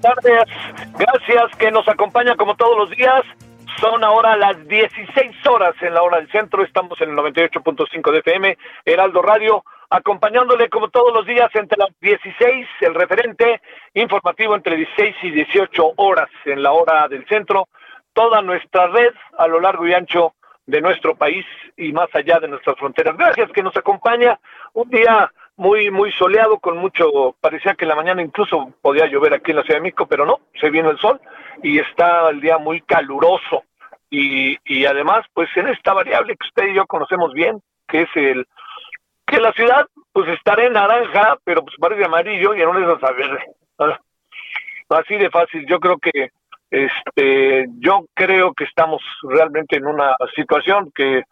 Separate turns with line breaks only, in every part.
Tardes. Gracias que nos acompaña como todos los días. Son ahora las 16 horas en la hora del centro. Estamos en el 98.5 de FM, Heraldo Radio, acompañándole como todos los días entre las 16, el referente informativo entre 16 y 18 horas en la hora del centro. Toda nuestra red a lo largo y ancho de nuestro país y más allá de nuestras fronteras. Gracias que nos acompaña. Un día muy muy soleado con mucho parecía que en la mañana incluso podía llover aquí en la Ciudad de México pero no se viene el sol y está el día muy caluroso. Y, y además pues en esta variable que usted y yo conocemos bien que es el que la ciudad pues estará en naranja pero pues parece amarillo y en una esas a verde. Ah, así de fácil. Yo creo que este yo creo que estamos realmente en una situación que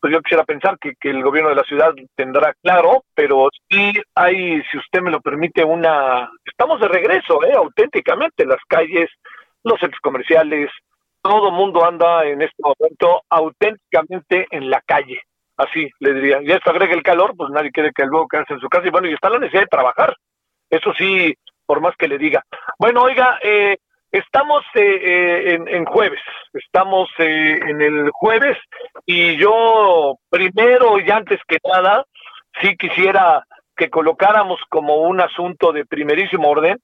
pues yo quisiera pensar que, que el gobierno de la ciudad tendrá claro, pero sí hay, si usted me lo permite, una... Estamos de regreso, ¿eh? auténticamente, las calles, los centros comerciales, todo mundo anda en este momento auténticamente en la calle, así le diría. Y esto agrega el calor, pues nadie quiere que luego quedarse en su casa y bueno, y está la necesidad de trabajar, eso sí, por más que le diga. Bueno, oiga, eh, Estamos eh, eh, en, en, jueves, estamos eh, en el jueves y yo primero y antes que nada sí quisiera que colocáramos como un asunto de primerísimo orden,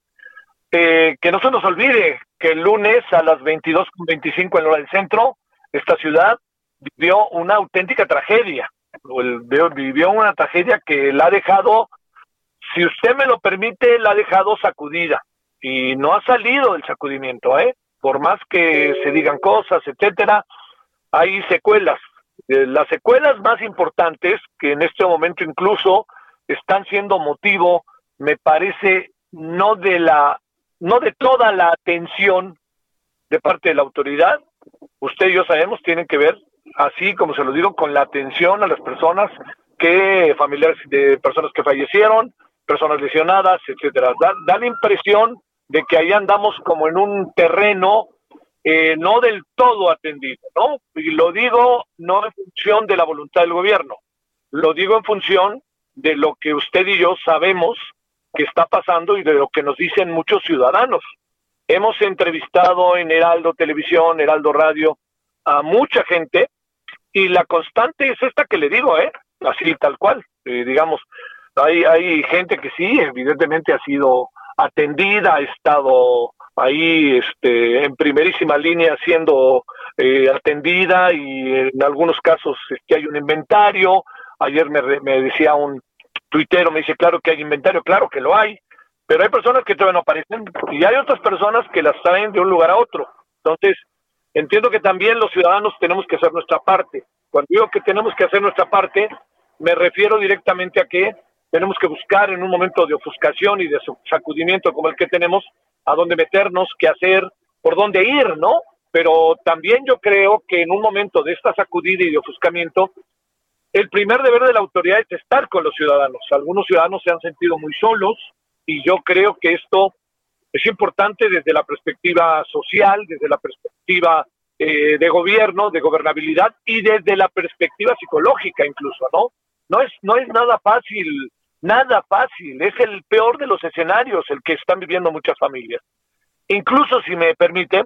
que no se nos olvide que el lunes a las 22.25 en hora del centro, esta ciudad vivió una auténtica tragedia, vivió una tragedia que la ha dejado, si usted me lo permite, la ha dejado sacudida y no ha salido del sacudimiento, ¿eh? Por más que se digan cosas, etcétera, hay secuelas. Eh, las secuelas más importantes, que en este momento incluso están siendo motivo, me parece, no de la, no de toda la atención de parte de la autoridad, usted y yo sabemos, tienen que ver, así como se lo digo, con la atención a las personas que, familiares de personas que fallecieron, personas lesionadas, etcétera. Da, da la impresión de que ahí andamos como en un terreno eh, no del todo atendido, ¿no? Y lo digo no en función de la voluntad del gobierno, lo digo en función de lo que usted y yo sabemos que está pasando y de lo que nos dicen muchos ciudadanos. Hemos entrevistado en Heraldo Televisión, Heraldo Radio, a mucha gente y la constante es esta que le digo, ¿eh? Así tal cual, eh, digamos, hay, hay gente que sí, evidentemente ha sido atendida, ha estado ahí este, en primerísima línea siendo eh, atendida y en algunos casos que este, hay un inventario. Ayer me, me decía un tuitero, me dice, claro que hay inventario, claro que lo hay, pero hay personas que todavía no aparecen y hay otras personas que las traen de un lugar a otro. Entonces, entiendo que también los ciudadanos tenemos que hacer nuestra parte. Cuando digo que tenemos que hacer nuestra parte, me refiero directamente a que tenemos que buscar en un momento de ofuscación y de sacudimiento como el que tenemos, a dónde meternos, qué hacer, por dónde ir, ¿no? Pero también yo creo que en un momento de esta sacudida y de ofuscamiento, el primer deber de la autoridad es estar con los ciudadanos. Algunos ciudadanos se han sentido muy solos y yo creo que esto es importante desde la perspectiva social, desde la perspectiva eh, de gobierno, de gobernabilidad y desde la perspectiva psicológica incluso, ¿no? No es, no es nada fácil, nada fácil, es el peor de los escenarios el que están viviendo muchas familias. Incluso, si me permite,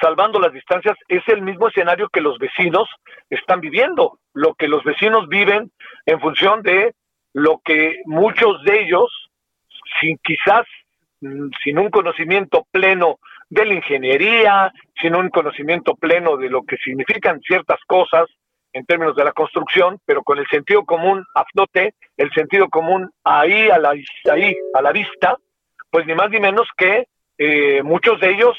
salvando las distancias, es el mismo escenario que los vecinos están viviendo, lo que los vecinos viven en función de lo que muchos de ellos, sin quizás mm, sin un conocimiento pleno de la ingeniería, sin un conocimiento pleno de lo que significan ciertas cosas en términos de la construcción, pero con el sentido común a el sentido común ahí a la, ahí a la vista, pues ni más ni menos que eh, muchos de ellos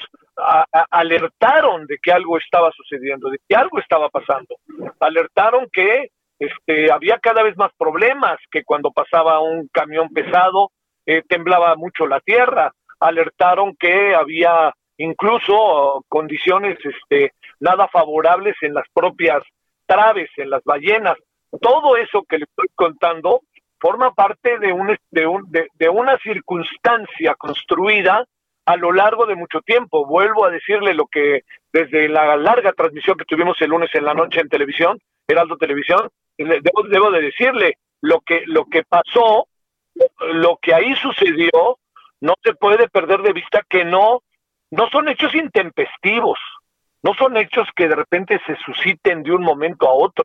alertaron de que algo estaba sucediendo, de que algo estaba pasando, alertaron que este, había cada vez más problemas, que cuando pasaba un camión pesado eh, temblaba mucho la tierra, alertaron que había incluso condiciones este, nada favorables en las propias traves, en las ballenas. Todo eso que le estoy contando forma parte de, un, de, un, de, una circunstancia construida a lo largo de mucho tiempo. Vuelvo a decirle lo que desde la larga transmisión que tuvimos el lunes en la noche en televisión, Heraldo Televisión, debo, debo de decirle lo que, lo que pasó, lo que ahí sucedió, no se puede perder de vista que no no son hechos intempestivos, no son hechos que de repente se susciten de un momento a otro,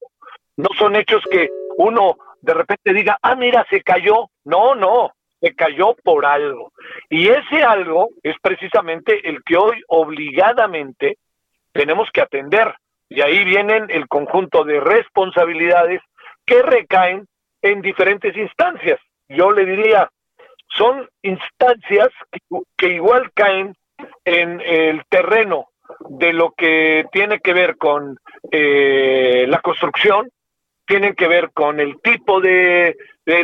no son hechos que uno de repente diga, ah, mira, se cayó. No, no, se cayó por algo. Y ese algo es precisamente el que hoy obligadamente tenemos que atender. Y ahí vienen el conjunto de responsabilidades que recaen en diferentes instancias. Yo le diría, son instancias que, igual caen en el terreno de lo que tiene que ver con eh, la construcción, tienen que ver con el tipo de,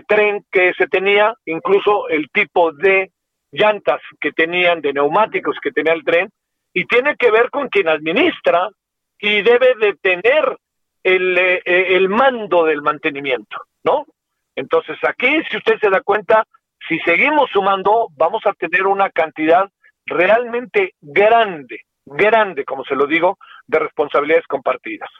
tren que se tenía, incluso el tipo de llantas que tenían, de neumáticos que tenía el tren, y tiene que ver con quien administra y debe de tener el, eh, el mando del mantenimiento, ¿no? Entonces aquí, si usted se da cuenta, si seguimos sumando, vamos a tener una cantidad realmente grande, grande, como se lo digo, de responsabilidades compartidas.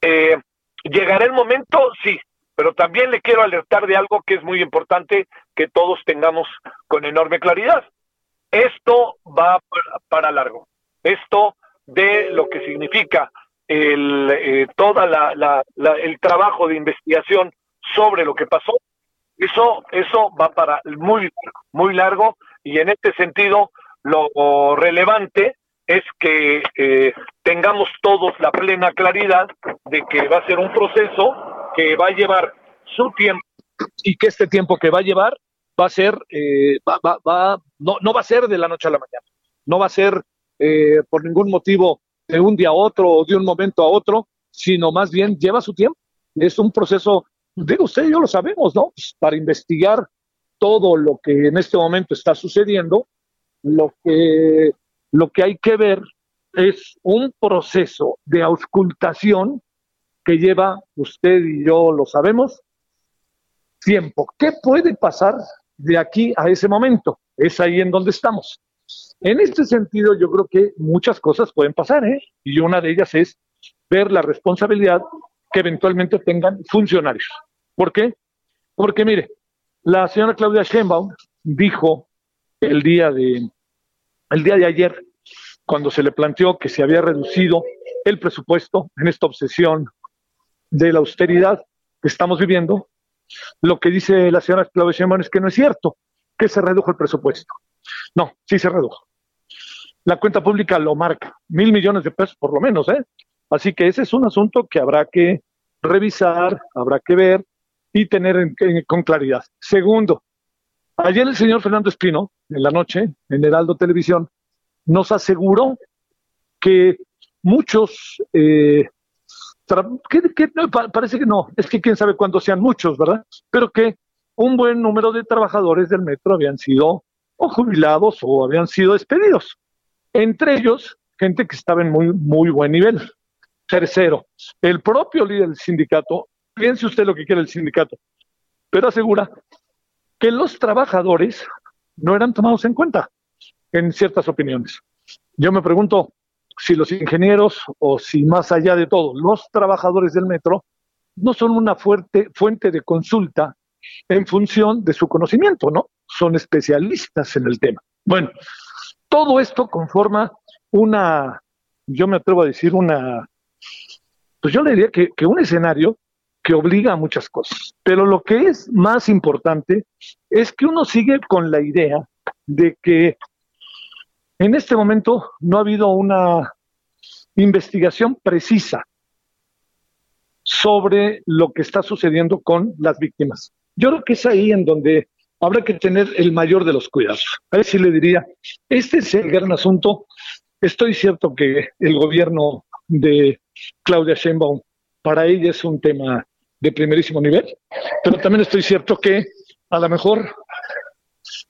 Eh, ¿Llegará el momento? Sí, pero también le quiero alertar de algo que es muy importante que todos tengamos con enorme claridad. Esto va para, largo. Esto de lo que significa el, eh, toda la, el trabajo de investigación sobre lo que pasó, eso, eso va para muy muy largo, y en este sentido lo relevante es que eh, tengamos todos la plena claridad de que va a ser un proceso que va a llevar su tiempo y que este tiempo que va a llevar va a ser, eh, va, va, no, no va a ser de la noche a la mañana, no va a ser eh, por ningún motivo de un día a otro o de un momento a otro, sino más bien lleva su tiempo. Es un proceso, digo usted yo lo sabemos, ¿no? Para investigar todo lo que en este momento está sucediendo, lo que, lo que hay que ver es un proceso de auscultación que lleva, usted y yo lo sabemos, tiempo. ¿Qué puede pasar de aquí a ese momento? Es ahí en donde estamos. En este sentido, yo creo que muchas cosas pueden pasar, ¿eh? Y una de ellas es ver la responsabilidad que eventualmente tengan funcionarios. ¿Por qué? Porque mire, la señora Claudia Sheinbaum dijo el día de el día de ayer, cuando se le planteó que se había reducido el presupuesto en esta obsesión de la austeridad que estamos viviendo, lo que dice la señora Claudia Sheinbaum es que no es cierto, que se redujo el presupuesto. No, sí se redujo. La cuenta pública lo marca, mil millones de pesos por lo menos, ¿eh? Así que ese es un asunto que habrá que revisar, habrá que ver y tener con claridad. Segundo, ayer el señor Fernando Espino, en la noche, en Heraldo Televisión, nos aseguró que muchos, eh, parece que no, es que quién sabe cuándo sean muchos, ¿verdad? Pero que un buen número de trabajadores del metro habían sido o jubilados o habían sido despedidos. Entre ellos, gente que estaba en muy, muy buen nivel. Tercero, el propio líder del sindicato, piense usted lo que quiere el sindicato, pero asegura que los trabajadores no eran tomados en cuenta en ciertas opiniones. Yo me pregunto,
si los ingenieros o si más allá de todo, los trabajadores del metro no son una fuerte fuente de consulta en función de su conocimiento, ¿no? Son especialistas en el tema. Bueno, todo esto conforma una, yo me atrevo a decir una, pues yo le diría que, que un escenario que obliga a muchas cosas. Pero lo que es más importante es que uno sigue con la idea de que en este momento no ha habido una investigación precisa sobre lo que está sucediendo con las víctimas. Yo creo que es ahí en donde habrá que tener el mayor de los cuidados. A ver si le diría, este es el gran asunto. Estoy cierto que el gobierno de Claudia Sheinbaum para ella es un tema de primerísimo nivel, pero también estoy cierto que a lo mejor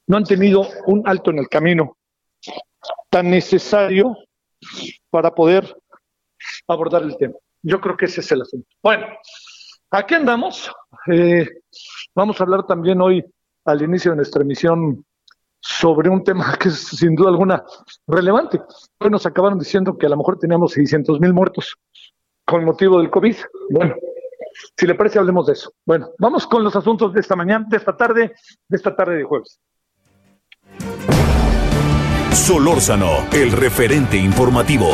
no han tenido un alto en el camino tan necesario para poder abordar el tema. Yo creo que ese es el asunto. Bueno, aquí andamos. Eh, vamos a hablar también hoy al inicio de nuestra emisión sobre un tema que es sin duda alguna relevante. Hoy nos acabaron diciendo que a lo mejor teníamos 600 mil muertos con motivo del COVID. Bueno, si le parece, hablemos de eso. Bueno, vamos con los asuntos de esta mañana, de esta tarde, de esta tarde de jueves.
Solórzano, el referente informativo.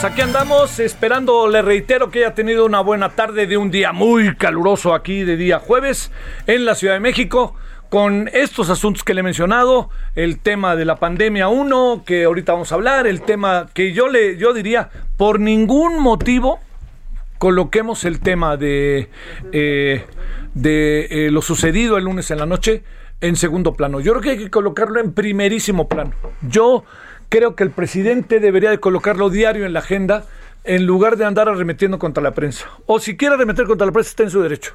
Pues aquí andamos esperando, le reitero que haya tenido una buena tarde de un día muy caluroso aquí de día jueves en la Ciudad de México con estos asuntos que le he mencionado, el tema de la pandemia 1, que ahorita vamos a hablar, el tema que yo le yo diría, por ningún motivo coloquemos el tema de, eh, de eh, lo sucedido el lunes en la noche en segundo plano. Yo creo que hay que colocarlo en primerísimo plano. Yo creo que el presidente debería de colocarlo diario en la agenda en lugar de andar arremetiendo contra la prensa. O si quiere arremeter contra la prensa, está en su derecho.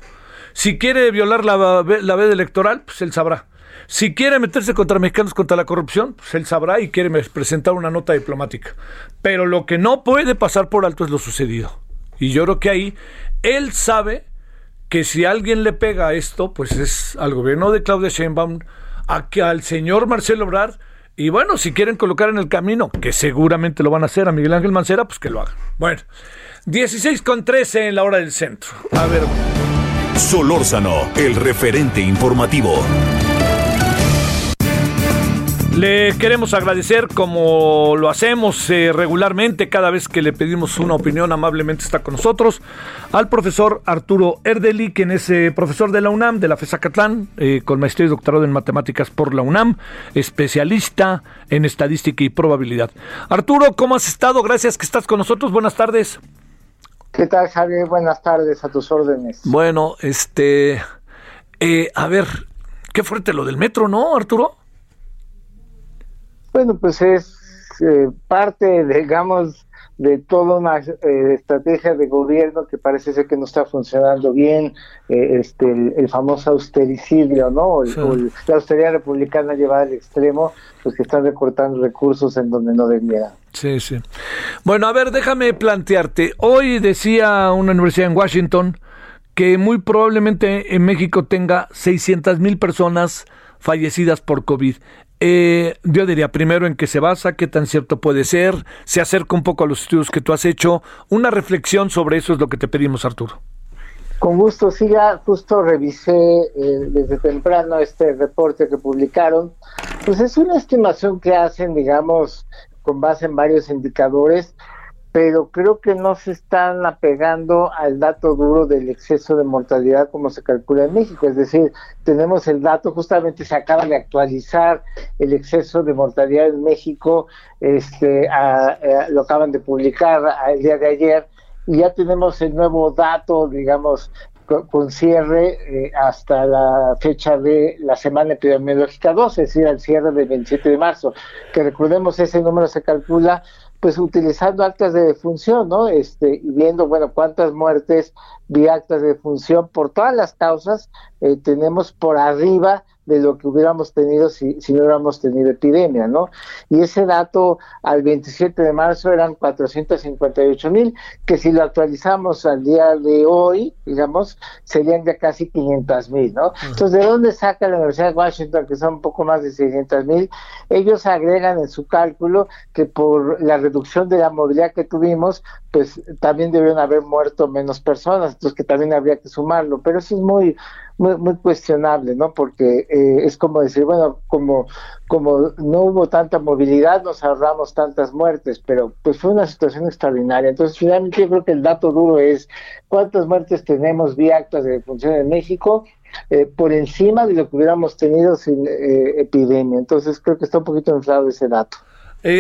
Si quiere violar la, la veda electoral, pues él sabrá. Si quiere meterse contra mexicanos contra la corrupción, pues él sabrá y quiere presentar una nota diplomática. Pero lo que no puede pasar por alto es lo sucedido. Y yo creo que ahí él sabe que si alguien le pega a esto, pues es al gobierno de Claudia Sheinbaum, a que al señor Marcelo Obrar, y bueno, si quieren colocar en el camino, que seguramente lo van a hacer a Miguel Ángel Mancera, pues que lo hagan. Bueno, 16 con 13 en la hora del centro. A ver.
Solórzano, el referente informativo.
Le queremos agradecer como lo hacemos eh, regularmente cada vez que le pedimos una opinión amablemente está con nosotros al profesor Arturo Erdeli, quien es eh, profesor de la UNAM, de la FESACatlán, eh, con maestría y doctorado en matemáticas por la UNAM, especialista en estadística y probabilidad. Arturo, ¿cómo has estado? Gracias que estás con nosotros. Buenas tardes.
¿Qué tal, Javier? Buenas tardes, a tus órdenes.
Bueno, este, a ver, qué fuerte lo del metro, ¿no, Arturo?
Bueno, pues es eh, parte, digamos, de toda una eh, estrategia de gobierno que parece ser que no está funcionando bien, eh, este, el, famoso austericidio, ¿no? la austeridad republicana llevada al extremo, pues que están recortando recursos en donde no debieran.
Sí, sí. Bueno, a ver, déjame plantearte. Hoy decía una universidad en Washington que muy probablemente en México tenga 600 mil personas fallecidas por COVID. Eh, yo diría primero en qué se basa, qué tan cierto puede ser, se acerca un poco a los estudios que tú has hecho, una reflexión sobre eso es lo que te pedimos, Arturo.
Con gusto, siga, justo revisé eh, desde temprano este reporte que publicaron. Pues es una estimación que hacen, digamos, con base en varios indicadores, pero creo que no se están apegando al dato duro del exceso de mortalidad como se calcula en México. Es decir, tenemos el dato, justamente se acaba de actualizar el exceso de mortalidad en México, este, lo acaban de publicar el día de ayer y ya tenemos el nuevo dato, digamos, con, cierre eh, hasta la fecha de la semana epidemiológica 12, es decir, al cierre del 27 de marzo, que recordemos ese número se calcula pues utilizando actas de defunción, ¿no? Este, y viendo, bueno, cuántas muertes vía actas de defunción por todas las causas eh, tenemos por arriba de lo que hubiéramos tenido si, si no hubiéramos tenido epidemia, ¿no? Y ese dato al 27 de marzo eran 458 mil, que si lo actualizamos al día de hoy, digamos, serían ya casi 500 mil, ¿no? Entonces, ¿de dónde saca la Universidad de Washington, que son un poco más de 600 mil? Ellos agregan en su cálculo que por la reducción de la movilidad que tuvimos, pues también debieron haber muerto menos personas, entonces que también habría que sumarlo, pero eso es muy muy, cuestionable, ¿no? Porque eh, es como decir, bueno, como, como no hubo tanta movilidad, nos ahorramos tantas muertes, pero pues fue una situación extraordinaria. Entonces, finalmente yo creo que el dato duro es cuántas muertes tenemos vía actas de defunción en México, eh, por encima de lo que hubiéramos tenido sin eh, epidemia. Entonces, creo que está un poquito inflado ese dato.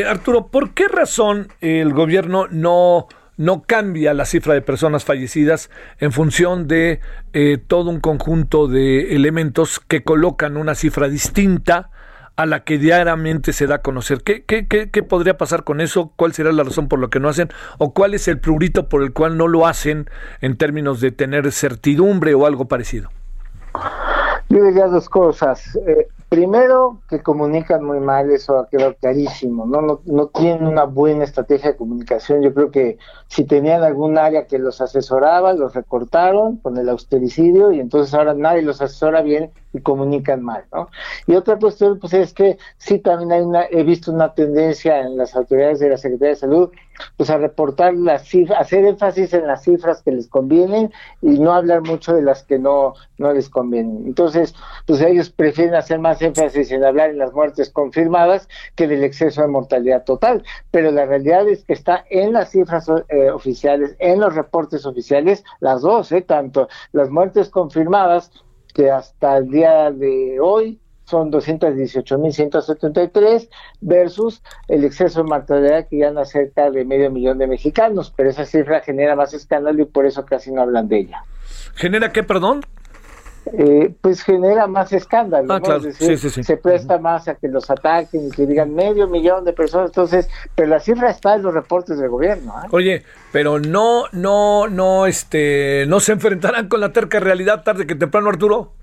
Arturo, ¿por qué razón el gobierno no no cambia la cifra de personas fallecidas en función de eh, todo un conjunto de elementos que colocan una cifra distinta a la que diariamente se da a conocer. ¿Qué, qué, qué, podría pasar con eso? ¿Cuál será la razón por lo que no hacen? ¿O cuál es el prurito por el cual no lo hacen en términos de tener certidumbre o algo parecido?
Yo diría dos cosas. Eh, Primero, que comunican muy mal, eso ha quedado clarísimo, ¿no? ¿no? No tienen una buena estrategia de comunicación. Yo creo que si tenían algún área que los asesoraba, los recortaron con el austericidio y entonces ahora nadie los asesora bien y comunican mal, ¿no? Y otra cuestión, pues es que sí también hay una, he visto una tendencia en las autoridades de la Secretaría de Salud, pues a reportar las cifras, hacer énfasis en las cifras que les convienen y no hablar mucho de las que no, no les convienen. Entonces, pues ellos prefieren hacer más énfasis en hablar en las muertes confirmadas que del exceso de mortalidad total, pero la realidad es que está en las cifras eh, oficiales, en los reportes oficiales, las dos, ¿eh? tanto las muertes confirmadas que hasta el día de hoy son 218.173 versus el exceso de mortalidad que ya cerca de medio millón de mexicanos, pero esa cifra genera más escándalo y por eso casi no hablan de ella.
¿Genera qué, perdón?
Eh, pues genera más escándalo, ah, se presta más a que los ataquen y que digan medio millón de personas, entonces, pero la cifra está en los reportes del gobierno. ¿eh?
Oye, pero no, no, no, este, no se enfrentarán con la terca realidad tarde que temprano, Arturo.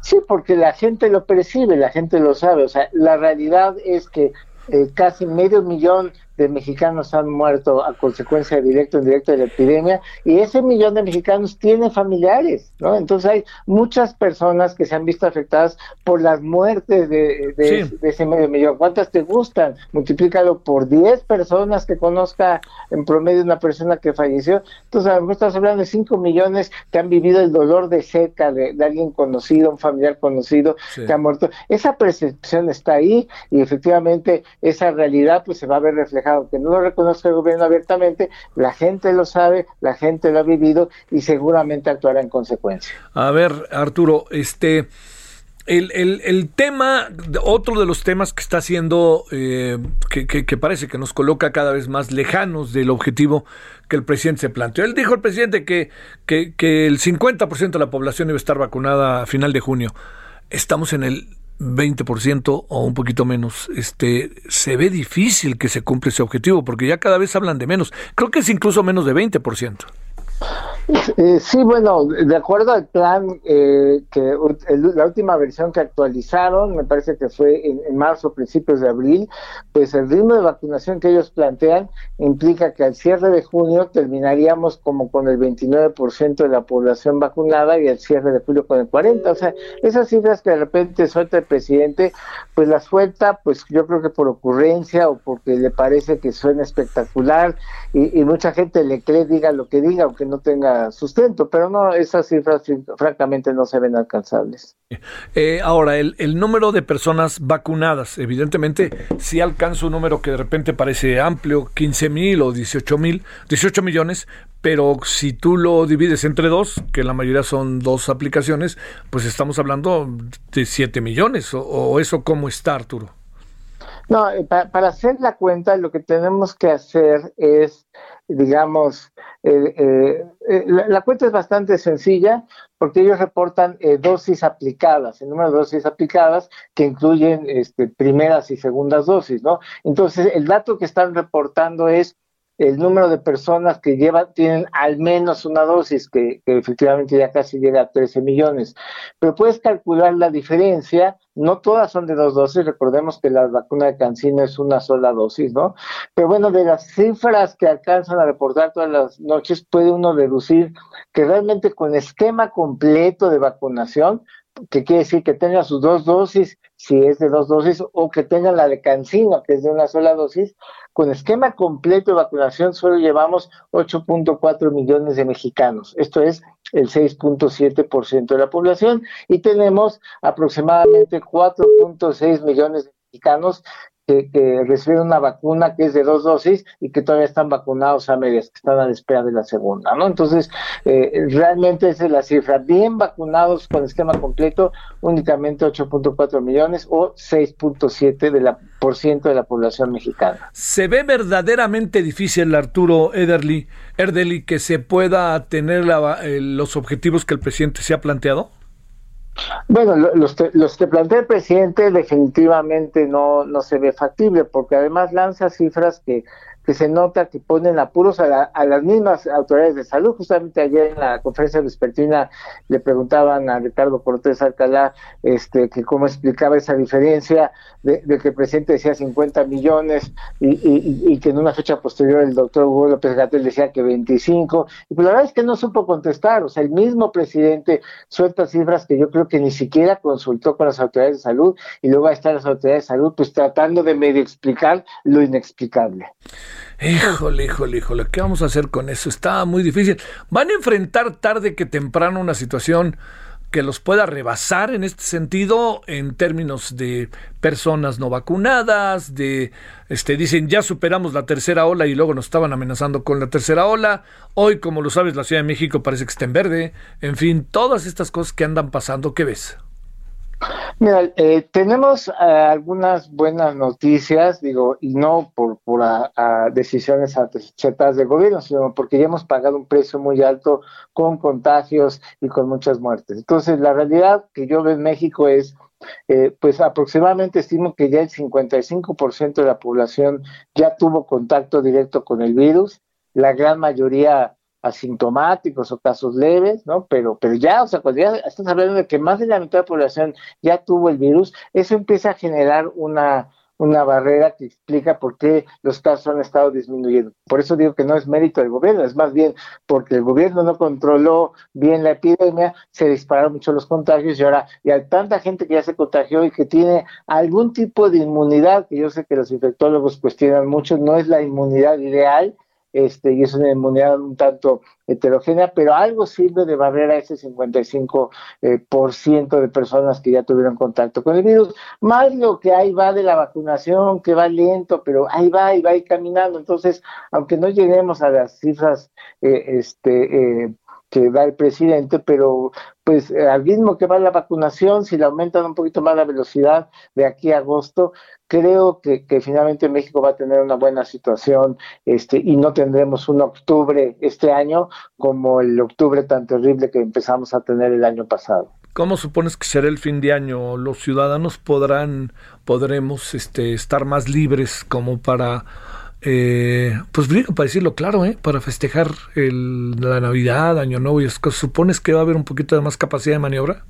Sí, porque la gente lo percibe, la gente lo sabe, o sea, la realidad es que eh, casi medio millón de mexicanos han muerto a consecuencia directa o indirecta de la epidemia y ese millón de mexicanos tiene familiares, ¿no? Entonces hay muchas personas que se han visto afectadas por las muertes de, ese medio millón. ¿Cuántas te gustan? Multiplícalo por 10 personas que conozca en promedio una persona que falleció. Entonces a lo mejor estás hablando de 5 millones que han vivido el dolor de seca de, alguien conocido, un familiar conocido que ha muerto. Esa percepción está ahí y efectivamente esa realidad pues se va a ver reflejada aunque no lo reconozca el gobierno abiertamente, la gente lo sabe, la gente lo ha vivido y seguramente actuará en consecuencia.
A ver, Arturo, este... El, el, tema, otro de los temas que está haciendo, eh, que, parece que nos coloca cada vez más lejanos del objetivo que el presidente se planteó. Él dijo el presidente que, que, que el 50% de la población debe estar vacunada a final de junio. Estamos en el 20% o un poquito menos, este, se ve difícil que se cumpla ese objetivo, porque ya cada vez hablan de menos. Creo que es incluso menos de 20%.
Eh, sí, bueno, de acuerdo al plan, eh, que la última versión que actualizaron, me parece que fue en, en, marzo, principios de abril, pues el ritmo de vacunación que ellos plantean implica que al cierre de junio terminaríamos como con el 29% de la población vacunada y al cierre de julio con el 40%. O sea, esas cifras que de repente suelta el presidente, pues las suelta, pues yo creo que por ocurrencia o porque le parece que suena espectacular y, y mucha gente le cree, diga lo que diga, aunque no tenga tenga sustento, pero no, esas cifras francamente no se ven alcanzables.
Eh, ahora, el, el, número de personas vacunadas, evidentemente, si alcanza un número que de repente parece amplio, 15 mil o 18 mil, 18 millones, pero si tú lo divides entre dos, que la mayoría son dos aplicaciones, pues estamos hablando de 7 millones, o, o eso cómo está, Arturo.
No, eh, para, hacer la cuenta lo que tenemos que hacer es, digamos, eh, eh, la, cuenta es bastante sencilla porque ellos reportan dosis aplicadas, el número de dosis aplicadas que incluyen este, primeras y segundas dosis, ¿no? Entonces, el dato que están reportando es el número de personas que llevan, tienen al menos una dosis, que, efectivamente ya casi llega a 13 millones. Pero puedes calcular la diferencia, no todas son de dos dosis, recordemos que la vacuna de Cancino es una sola dosis, ¿no? Pero bueno, de las cifras que alcanzan a reportar todas las noches, puede uno deducir que realmente con esquema completo de vacunación, que quiere decir que tenga sus dos dosis, si es de dos dosis, o que tenga la de Cancino, que es de una sola dosis, con esquema completo de vacunación solo llevamos 8.4 millones de mexicanos. Esto es el 6.7% de la población y tenemos aproximadamente 4.6 millones de mexicanos que, reciben una vacuna que es de dos dosis y que todavía están vacunados a medias, que están a la espera de la segunda, ¿no? Entonces, eh, realmente esa es la cifra. Bien vacunados con esquema completo, únicamente 8.4 millones o 6.7 de la por ciento de la población mexicana.
¿Se ve verdaderamente difícil, Arturo Ederly, Erdely, que se pueda tener eh, los objetivos que el presidente se ha planteado?
Bueno, los que, los que plantea el presidente definitivamente no, no se ve factible, porque además lanza cifras que que se nota que ponen apuros a, a, las mismas autoridades de salud. Justamente ayer en la conferencia vespertina le preguntaban a Ricardo Cortés Alcalá este, que cómo explicaba esa diferencia de, que el presidente decía 50 millones y, y, que en una fecha posterior el doctor Hugo López Gatel decía que 25. Y pues la verdad es que no supo contestar. O sea, el mismo presidente suelta cifras que yo creo que ni siquiera consultó con las autoridades de salud y luego están las autoridades de salud pues tratando de medio explicar lo inexplicable.
Híjole, híjole, híjole, ¿qué vamos a hacer con eso? Está muy difícil. Van a enfrentar tarde que temprano una situación que los pueda rebasar en este sentido en términos de personas no vacunadas, de este dicen ya superamos la tercera ola y luego nos estaban amenazando con la tercera ola. Hoy, como lo sabes, la Ciudad de México parece que está en verde. En fin, todas estas cosas que andan pasando, ¿qué ves?
Mira, eh, tenemos eh, algunas buenas noticias, digo, y no por, por a, decisiones acertadas del gobierno, sino porque ya hemos pagado un precio muy alto con contagios y con muchas muertes. Entonces, la realidad que yo veo en México es, eh, pues aproximadamente estimo que ya el 55% de la población ya tuvo contacto directo con el virus, la gran mayoría asintomáticos o casos leves, ¿no? Pero, pero ya, o sea, cuando ya estás hablando de que más de la mitad de la población ya tuvo el virus, eso empieza a generar una, una barrera que explica por qué los casos han estado disminuyendo. Por eso digo que no es mérito del gobierno, es más bien porque el gobierno no controló bien la epidemia, se dispararon mucho los contagios y ahora y hay tanta gente que ya se contagió y que tiene algún tipo de inmunidad, que yo sé que los infectólogos cuestionan mucho, no es la inmunidad ideal, este, y es una inmunidad un tanto heterogénea, pero algo sirve de barrera a ese 55% eh, por ciento de personas que ya tuvieron contacto con el virus, más lo que ahí va de la vacunación, que va lento, pero ahí va y va ahí caminando. Entonces, aunque no lleguemos a las cifras eh, este, eh, que da el presidente, pero pues al mismo que va la vacunación, si le aumentan un poquito más la velocidad de aquí a agosto, creo que, finalmente México va a tener una buena situación este, y no tendremos un octubre este año como el octubre tan terrible que empezamos a tener el año pasado.
¿Cómo supones que será el fin de año? ¿Los ciudadanos podrán, podremos este, estar más libres como para eh, pues para decirlo claro, ¿eh? para festejar el, la Navidad, Año Nuevo y esas cosas, ¿supones que va a haber un poquito de más capacidad de maniobra?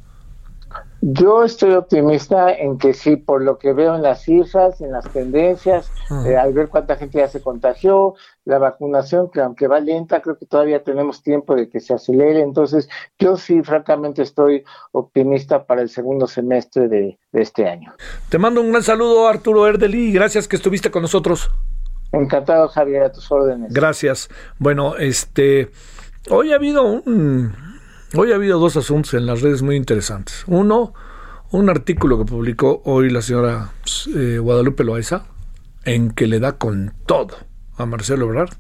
Yo estoy optimista en que sí, por lo que veo en las cifras, en las tendencias, eh, al ver cuánta gente ya se contagió, la vacunación, que aunque va lenta, creo que todavía tenemos tiempo de que se acelere. Entonces, yo sí, francamente, estoy optimista para el segundo semestre de, de este año.
Te mando un gran saludo, Arturo Erdeli, gracias que estuviste con nosotros.
Encantado, Javier, a tus órdenes.
Gracias. Bueno, este hoy ha habido un, hoy ha habido dos asuntos en las redes muy interesantes. Uno, un artículo que publicó hoy la señora eh, Guadalupe Loaiza, en que le da con todo a Marcelo Ebrard.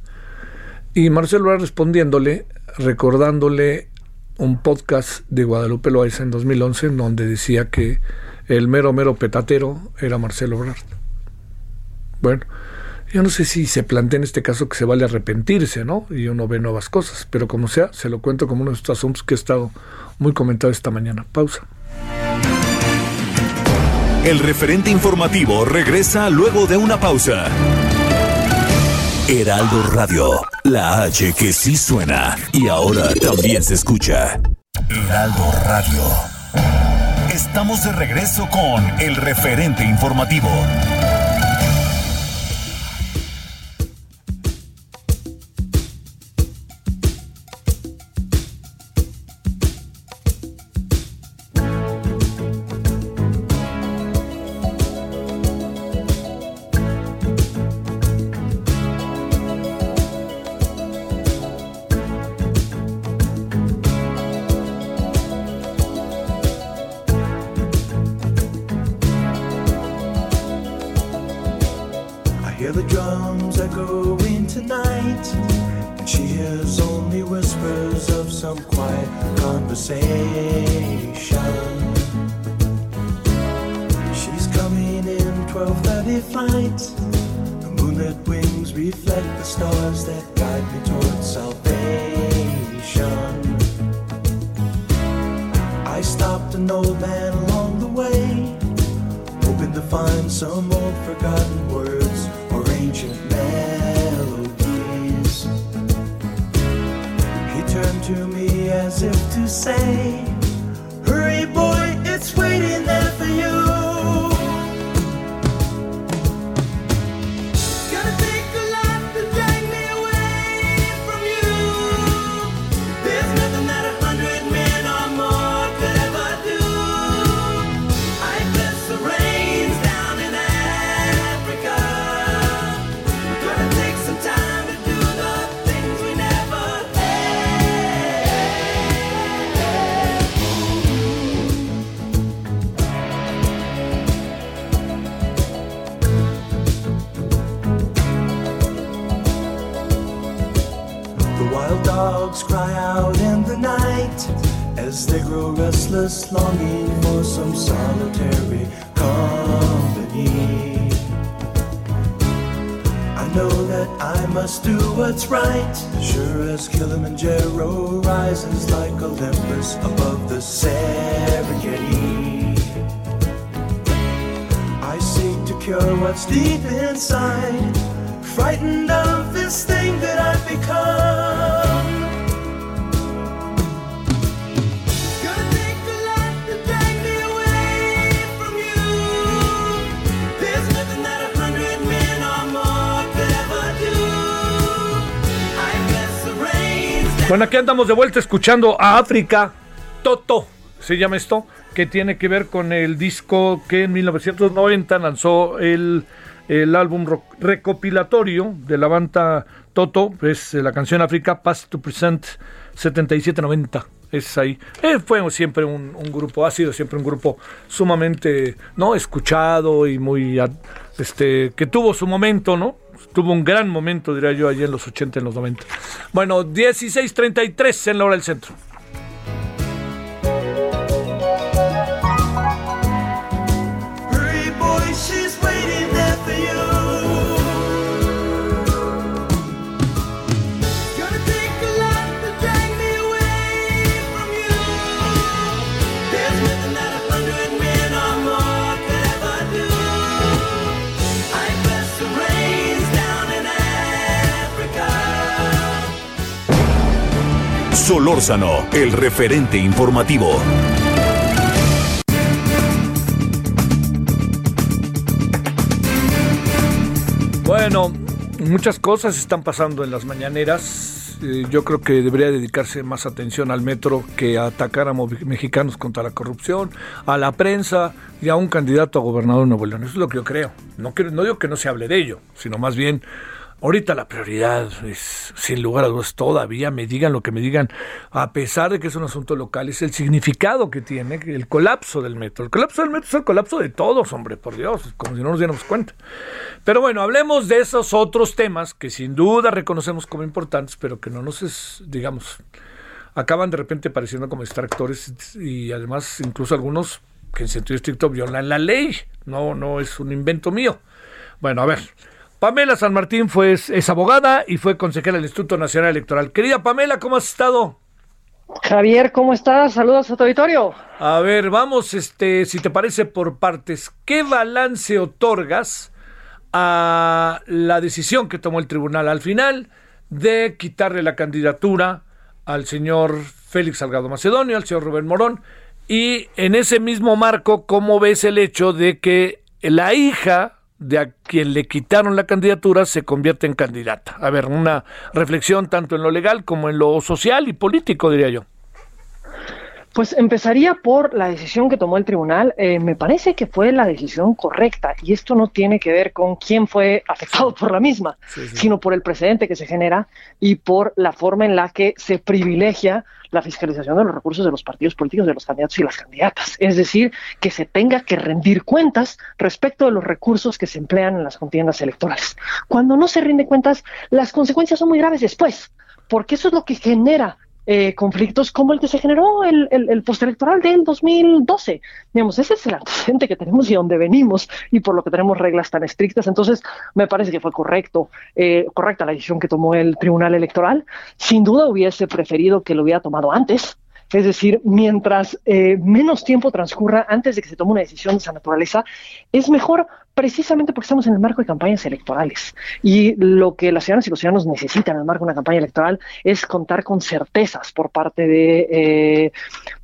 Y Marcelo Ebrard respondiéndole, recordándole un podcast de Guadalupe Loaiza en 2011, en donde decía que el mero, mero petatero era Marcelo Ebrard. Bueno, yo no sé si se plantea en este caso que se vale arrepentirse, ¿no? Y uno ve nuevas cosas, pero como sea, se lo cuento como uno de estos asuntos que he estado muy comentado esta mañana. Pausa.
El referente informativo regresa luego de una pausa. Heraldo Radio, la H que sí suena y ahora también se escucha. Heraldo Radio. Estamos de regreso con el referente informativo.
Frightened of this thing that I've become.
Bueno, aquí andamos de vuelta escuchando a África. Toto, se llama esto, que tiene que ver con el disco que en 1990 lanzó el, el álbum recopilatorio de la banda Toto, es eh, la canción África Past to Present 7790. Es ahí. Eh, fue siempre un, un grupo, ha sido siempre un grupo sumamente no escuchado y muy este que tuvo su momento, ¿no? Tuvo un gran momento, diría yo, allí en los 80, en los 90. Bueno, 16.33 en la hora del centro.
Solórzano, el referente informativo.
Bueno, muchas cosas están pasando en las mañaneras. Eh, yo creo que debería dedicarse más atención al metro que atacar a mexicanos contra la corrupción, a la prensa y a un candidato a gobernador de Nuevo León. Eso es lo que yo creo. No, quiero- no digo que no se hable de ello, sino más bien Ahorita la prioridad es, sin lugar a dudas, todavía me digan lo que me digan, a pesar de que es un asunto local, es el significado que tiene el colapso del metro. El colapso del metro es el colapso de todos, hombre, por Dios, como si no nos diéramos cuenta. Pero bueno, hablemos de esos otros temas que sin duda reconocemos como importantes, pero que no nos, es, digamos, acaban de repente pareciendo como distractores y además incluso algunos que en sentido estricto violan la ley. No, no es un invento mío. Bueno, a ver. Pamela San Martín fue, es, abogada y fue consejera del Instituto Nacional Electoral. Querida Pamela, ¿cómo has estado?
Javier, ¿cómo estás? Saludos a tu auditorio.
A ver, vamos, este, si te parece por partes, ¿qué balance otorgas a la decisión que tomó el tribunal al final de quitarle la candidatura al señor Félix Salgado Macedonio, al señor Rubén Morón? Y en ese mismo marco, ¿cómo ves el hecho de que la hija de a quien le quitaron la candidatura se convierte en candidata? A ver, una reflexión tanto en lo legal como en lo social y político, diría yo.
Pues empezaría por la decisión que tomó el tribunal. Eh, me parece que fue la decisión correcta y esto no tiene que ver con quién fue afectado por la misma,
Sí, sí.
sino por el precedente que se genera y por la forma en la que se privilegia la fiscalización de los recursos de los partidos políticos, de los candidatos y las candidatas. Es decir, que se tenga que rendir cuentas respecto de los recursos que se emplean en las contiendas electorales. Cuando no se rinde cuentas, las consecuencias son muy graves después, porque eso es lo que genera eh, conflictos como el que se generó el, el, el postelectoral del 2012. Digamos, ese es el antecedente que tenemos y donde venimos y por lo que tenemos reglas tan estrictas. Entonces, me parece que fue correcto, eh, correcta la decisión que tomó el Tribunal Electoral. Sin duda hubiese preferido que lo hubiera tomado antes. Es decir, mientras eh, menos tiempo transcurra antes de que se tome una decisión de esa naturaleza, es mejor precisamente porque estamos en el marco de campañas electorales. Y lo que las ciudadanas y los ciudadanos necesitan en el marco de una campaña electoral es contar con certezas por parte de, eh,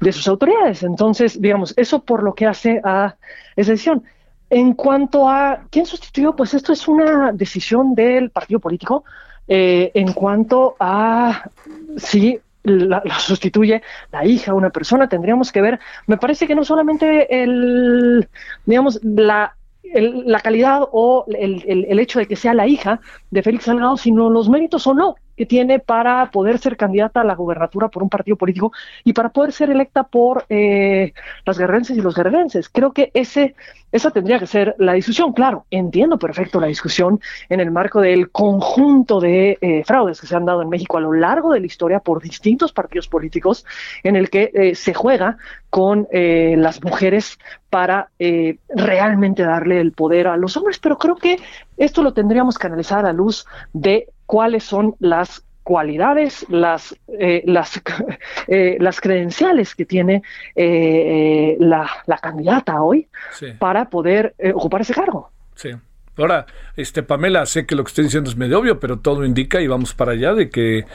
de sus autoridades. Entonces, digamos, eso por lo que hace a esa decisión. En cuanto a quién sustituyó, pues esto es una decisión del partido político. eh, en cuanto a si la, sustituye la hija, una persona, tendríamos que ver, me parece que no solamente el, digamos, la, el- la calidad o el, el- hecho de que sea la hija de Félix Salgado, sino los méritos o no que tiene para poder ser candidata a la gubernatura por un partido político y para poder ser electa por eh, las guerrerenses y los guerrerenses. Creo que ese, esa tendría que ser la discusión. Claro, entiendo perfecto la discusión en el marco del conjunto de eh, fraudes que se han dado en México a lo largo de la historia por distintos partidos políticos en el que eh, se juega con eh, las mujeres para eh, realmente darle el poder a los hombres, pero creo que esto lo tendríamos que analizar a la luz de cuáles son las cualidades, las, eh, las, eh, las credenciales que tiene eh, eh, la, la candidata hoy
Sí.
para poder ocupar ese cargo.
Sí. Ahora, este Pamela, sé que lo que estoy diciendo es medio obvio, pero todo indica y vamos para allá de que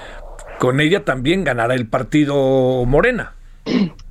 con ella también ganará el partido Morena.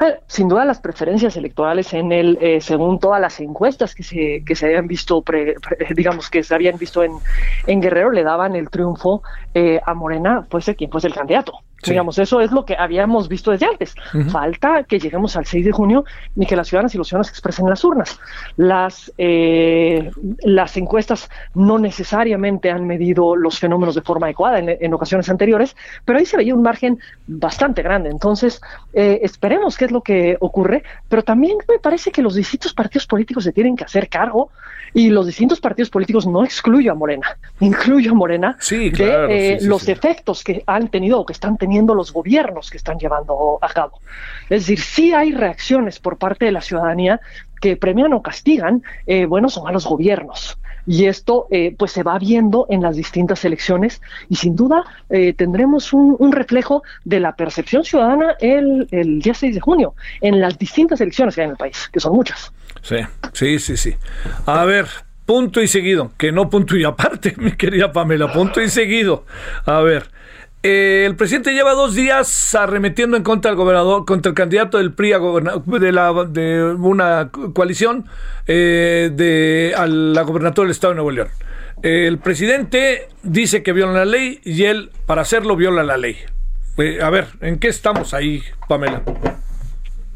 Ah, Sin duda las preferencias electorales en el, eh, según todas las encuestas que se, que se habían visto, pre- pre- digamos que se habían visto en, en Guerrero, le daban el triunfo eh, a Morena, fuese quien fuese el candidato. Digamos, eso es lo que habíamos visto desde antes.
Ujú.
Falta que lleguemos al 6 de junio y que las ciudadanas y los ciudadanos expresen en las urnas. Las, eh, las encuestas no necesariamente han medido los fenómenos de forma adecuada en, en ocasiones anteriores, pero ahí se veía un margen bastante grande. Entonces, eh, esperemos qué es lo que ocurre, pero también me parece que los distintos partidos políticos se tienen que hacer cargo y los distintos partidos políticos no excluyo a Morena, incluyo a Morena
Sí,
de
claro,
eh,
sí, sí,
los
sí.
efectos que han tenido o que están teniendo los gobiernos que están llevando a cabo. Es decir, sí hay reacciones por parte de la ciudadanía que premian o castigan eh, buenos o malos gobiernos. Y esto eh, pues se va viendo en las distintas elecciones y sin duda eh, tendremos un, reflejo de la percepción ciudadana el, el día 6 de junio en las distintas elecciones que hay en el país, que son muchas.
Sí, sí, sí, sí. A ver, punto y seguido, que no punto y aparte, mi querida Pamela, punto y seguido. A ver, eh, el presidente lleva dos días arremetiendo en contra del gobernador, contra el candidato del PRI a de, la, de una co- coalición eh, de, a la gobernatura del Estado de Nuevo León. Eh, el presidente dice que viola la ley y él, para hacerlo, viola la ley. Eh, a ver, ¿en qué estamos ahí, Pamela?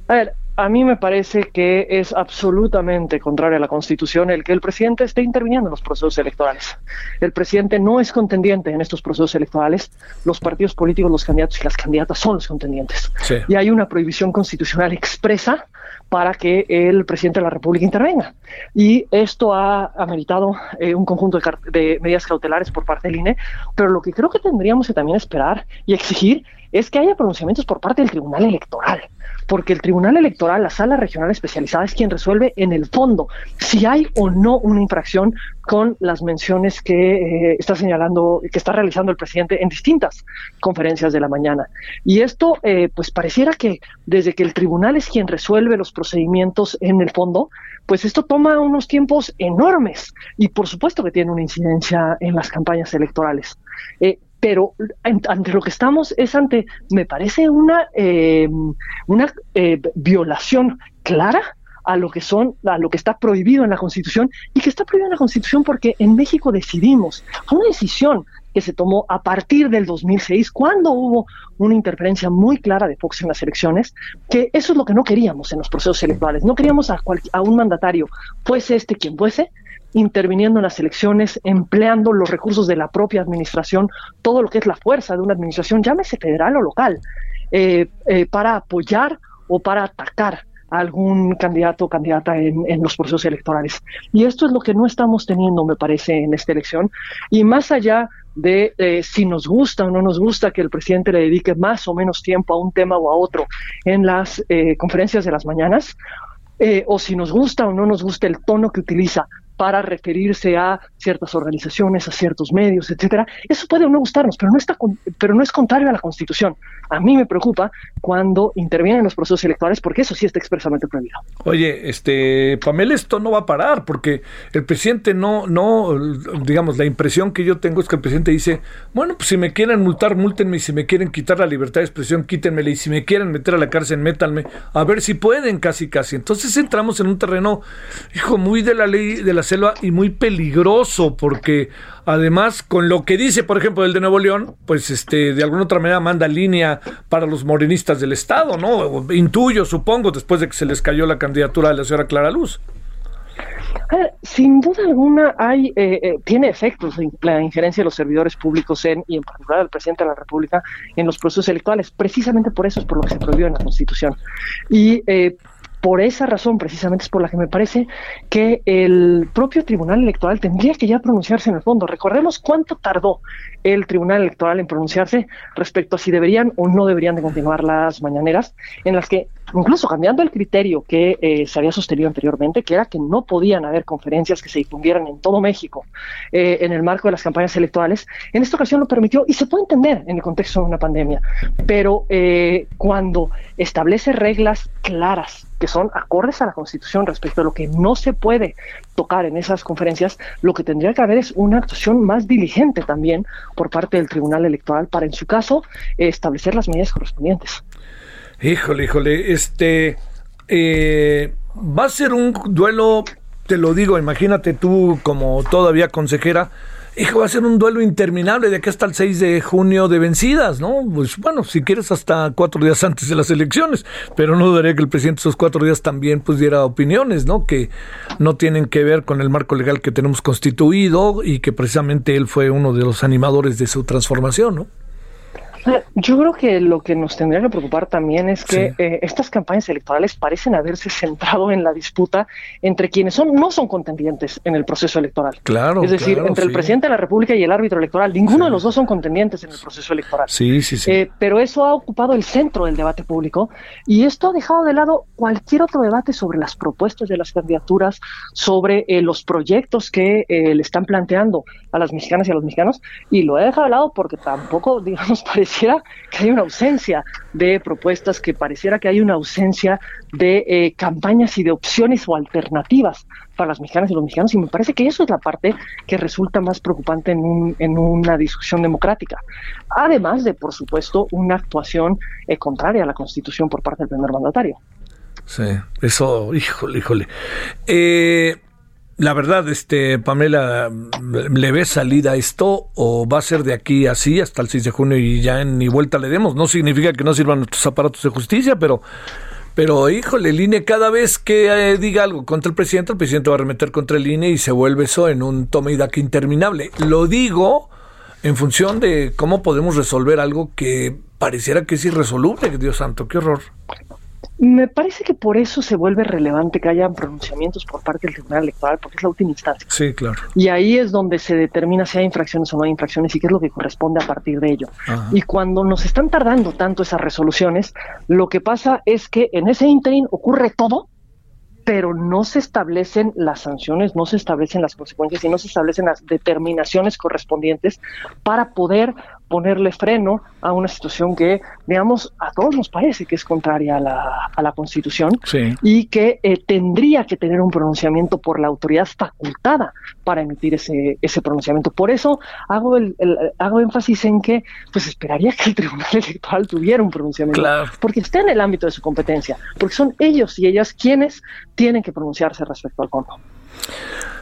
A ver, a mí me parece que es absolutamente contrario a la Constitución el que el presidente esté interviniendo en los procesos electorales. El presidente no es contendiente en estos procesos electorales. Los partidos políticos, los candidatos y las candidatas son los contendientes.
Sí.
Y hay una prohibición constitucional expresa para que el presidente de la República intervenga. Y esto ha ameritado eh, un conjunto de, de medidas cautelares por parte del INE, pero lo que creo que tendríamos que también esperar y exigir es que haya pronunciamientos por parte del Tribunal Electoral, porque el Tribunal Electoral, la Sala Regional Especializada, es quien resuelve en el fondo si hay o no una infracción con las menciones que eh, está señalando, que está realizando el presidente en distintas conferencias de la mañana. Y esto, eh, pues pareciera que desde que el tribunal es quien resuelve los procedimientos en el fondo, pues esto toma unos tiempos enormes y por supuesto que tiene una incidencia en las campañas electorales. Eh, pero ante lo que estamos es ante, me parece, una, eh, una violación clara a lo que son, a lo que está prohibido en la Constitución y que está prohibido en la Constitución porque en México decidimos, una decisión que se tomó a partir del 2006, cuando hubo una interferencia muy clara de Fox en las elecciones, que eso es lo que no queríamos en los procesos electorales. No queríamos a un mandatario, fuese este quien fuese, interviniendo en las elecciones, empleando los recursos de la propia administración, todo lo que es la fuerza de una administración, llámese federal o local, eh, eh, para apoyar o para atacar algún candidato o candidata en, en los procesos electorales. Y esto es lo que no estamos teniendo, me parece, en esta elección. Y más allá de eh, si nos gusta o no nos gusta que el presidente le dedique más o menos tiempo a un tema o a otro en las eh, conferencias de las mañanas, eh, o si nos gusta o no nos gusta el tono que utiliza para referirse a ciertas organizaciones, a ciertos medios, etcétera. Eso puede o no gustarnos, pero no está con- pero no es contrario a la Constitución. A mí me preocupa cuando intervienen en los procesos electorales porque eso sí está expresamente prohibido.
Oye, este, Pamela, esto no va a parar porque el presidente no, no, digamos, la impresión que yo tengo es que el presidente dice, bueno, pues si me quieren multar, múltenme y si me quieren quitar la libertad de expresión, quítenmela y si me quieren meter a la cárcel, métanme, a ver si pueden, casi, casi. Entonces entramos en un terreno, hijo, muy de la ley de la selva y muy peligroso porque además con lo que dice, por ejemplo, el de Nuevo León, pues este, de alguna otra manera manda línea para los morenistas del Estado, ¿no? Intuyo, supongo, después de que se les cayó la candidatura de la señora Clara Luz.
Eh, Sin duda alguna hay eh, eh, tiene efectos la injerencia de los servidores públicos en y en particular el presidente de la República en los procesos electorales. Precisamente por eso es por lo que se prohibió en la Constitución. Y eh, por esa razón, precisamente es por la que me parece que el propio Tribunal Electoral tendría que ya pronunciarse en el fondo. Recordemos cuánto tardó el Tribunal Electoral en pronunciarse respecto a si deberían o no deberían de continuar las mañaneras, en las que incluso cambiando el criterio que eh, se había sostenido anteriormente, que era que no podían haber conferencias que se difundieran en todo México eh, en el marco de las campañas electorales, en esta ocasión lo permitió y se puede entender en el contexto de una pandemia, pero eh, cuando establece reglas claras que son acordes a la Constitución respecto a lo que no se puede tocar en esas conferencias, lo que tendría que haber es una actuación más diligente también por parte del Tribunal Electoral para, en su caso, establecer las medidas correspondientes.
Híjole, híjole, este eh, va a ser un duelo, te lo digo, imagínate tú como todavía consejera, hijo, va a ser un duelo interminable de aquí hasta el 6 de junio de vencidas, ¿no? Pues bueno, si quieres hasta cuatro días antes de las elecciones, pero no dudaría que el presidente esos cuatro días también pues diera opiniones, ¿no? Que no tienen que ver con el marco legal que tenemos constituido y que precisamente él fue uno de los animadores de su transformación, ¿no?
Yo creo que lo que nos tendría que preocupar también es que
Sí.
eh, estas campañas electorales parecen haberse centrado en la disputa entre quienes son no son contendientes en el proceso electoral.
Claro,
es decir,
claro,
entre el presidente de la República y el árbitro electoral. Ninguno
Sí.
de los dos son contendientes en el proceso electoral.
Sí, sí, sí.
Eh, pero eso ha ocupado el centro del debate público y esto ha dejado de lado cualquier otro debate sobre las propuestas de las candidaturas, sobre eh, los proyectos que eh, le están planteando a las mexicanas y a los mexicanos y lo ha dejado de lado porque tampoco, digamos, que hay una ausencia de propuestas, que pareciera que hay una ausencia de eh, campañas y de opciones o alternativas para las mexicanas y los mexicanos y me parece que eso es la parte que resulta más preocupante en una discusión democrática. Además de, por supuesto, una actuación eh, contraria a la Constitución por parte del primer mandatario.
Sí, eso, híjole, híjole. Eh, la verdad, este, Pamela, ¿le ves salida esto o va a ser de aquí así hasta el 6 de junio y ya ni vuelta le demos? No significa que no sirvan nuestros aparatos de justicia, pero Pero, híjole, el INE cada vez que eh, diga algo contra el presidente, el presidente va a remeter contra el INE y se vuelve eso en un toma y daca interminable. Lo digo en función de cómo podemos resolver algo que pareciera que es irresoluble, Dios santo, qué horror.
Me parece que por eso se vuelve relevante que hayan pronunciamientos por parte del Tribunal Electoral, porque es la última instancia.
Sí, claro.
Y ahí es donde se determina si hay infracciones o no hay infracciones y qué es lo que corresponde a partir de ello.
Ajá.
Y cuando nos están tardando tanto esas resoluciones, lo que pasa es que en ese interim ocurre todo, pero no se establecen las sanciones, no se establecen las consecuencias y no se establecen las determinaciones correspondientes para poder ponerle freno a una situación que, digamos, a todos nos parece que es contraria a la, a la Constitución
Sí.
y que eh, tendría que tener un pronunciamiento por la autoridad facultada para emitir ese, ese pronunciamiento. Por eso hago, el, el- hago énfasis en que pues esperaría que el Tribunal Electoral tuviera un pronunciamiento,
Claro.
porque está en el ámbito de su competencia, porque son ellos y ellas quienes tienen que pronunciarse respecto al fondo.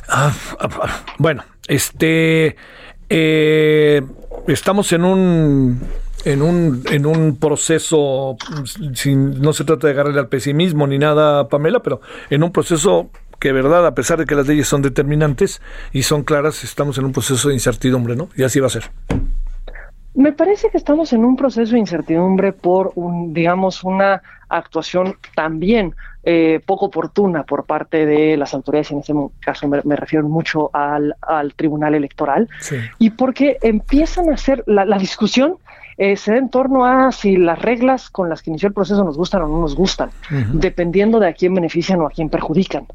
Ah, ah, ah, bueno, este eh, estamos en un en un en un proceso sin no se trata de agarrarle al pesimismo ni nada, Pamela, pero en un proceso que verdad, a pesar de que las leyes son determinantes y son claras, estamos en un proceso de incertidumbre, ¿no? Y así va a ser.
Me parece que estamos en un proceso de incertidumbre por, un, digamos, una actuación también eh, poco oportuna por parte de las autoridades, y en este caso me, me refiero mucho al, al Tribunal Electoral,
Sí.
y porque empiezan a hacer la, la discusión eh, se da en torno a si las reglas con las que inició el proceso nos gustan o no nos gustan, dependiendo de a quién benefician o a quién perjudican.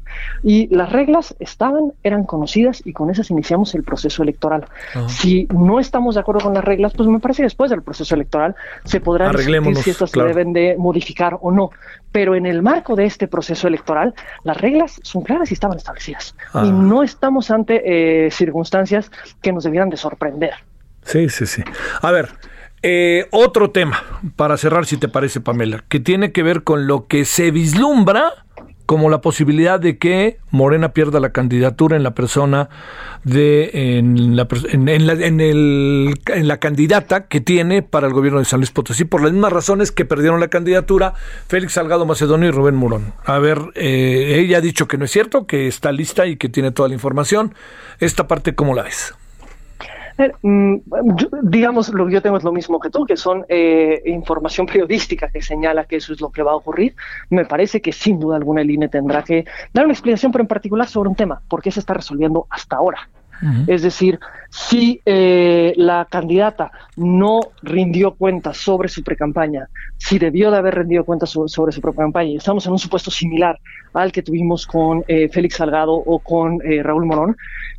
Y las reglas estaban, eran conocidas y con esas iniciamos el proceso electoral. Si no estamos de acuerdo con las reglas, pues me parece que después del proceso electoral se podrá discutir si estas
claro.
se deben de modificar o no. Pero en el marco de este proceso electoral, las reglas son claras y estaban establecidas.
Ah.
Y no estamos ante eh, circunstancias que nos debieran de sorprender.
Sí, sí, sí. A ver, eh, otro tema, para cerrar, si te parece, Pamela, que tiene que ver con lo que se vislumbra como la posibilidad de que Morena pierda la candidatura en la persona de en la, en, en la, en la candidata que tiene para el gobierno de San Luis Potosí por las mismas razones que perdieron la candidatura Félix Salgado Macedonio y Rubén Murón. A ver, eh, ella ha dicho que no es cierto, que está lista y que tiene toda la información. Esta parte, ¿cómo la ves?
Mm, digamos, lo que yo tengo es lo mismo que tú, que son eh, información periodística que señala que eso es lo que va a ocurrir. Me parece que sin duda alguna el INE tendrá que dar una explicación, pero en particular sobre un tema, por qué se está resolviendo hasta ahora. Es decir, si eh, la candidata no rindió cuentas sobre su precampaña, si debió de haber rendido cuentas so- sobre su propia campaña, y estamos en un supuesto similar al que tuvimos con eh, Félix Salgado o con eh, Raúl Morón,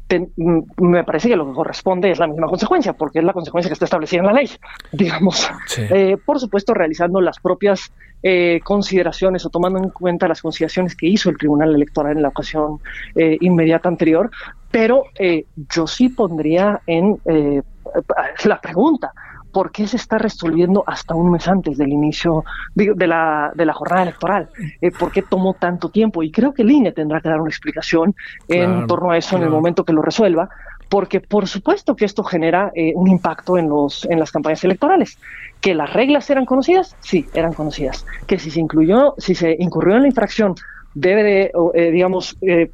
ten- mm, me parece que lo que corresponde es la misma consecuencia, porque es la consecuencia que está establecida en la ley, digamos.
Sí.
Eh, por supuesto, realizando las propias eh, consideraciones o tomando en cuenta las consideraciones que hizo el Tribunal Electoral en la ocasión eh, inmediata anterior, pero eh, yo sí pondría en eh, la pregunta. ¿Por qué se está resolviendo hasta un mes antes del inicio digo, de la, de la jornada electoral? Eh, ¿Por qué tomó tanto tiempo? Y creo que el INE tendrá que dar una explicación
Claro,
en torno a eso en el momento que lo resuelva, porque por supuesto que esto genera eh, un impacto en, los, en las campañas electorales. ¿Que las reglas eran conocidas? Sí, eran conocidas. Que si se incluyó, si se incurrió en la infracción, debe de, eh, digamos, eh,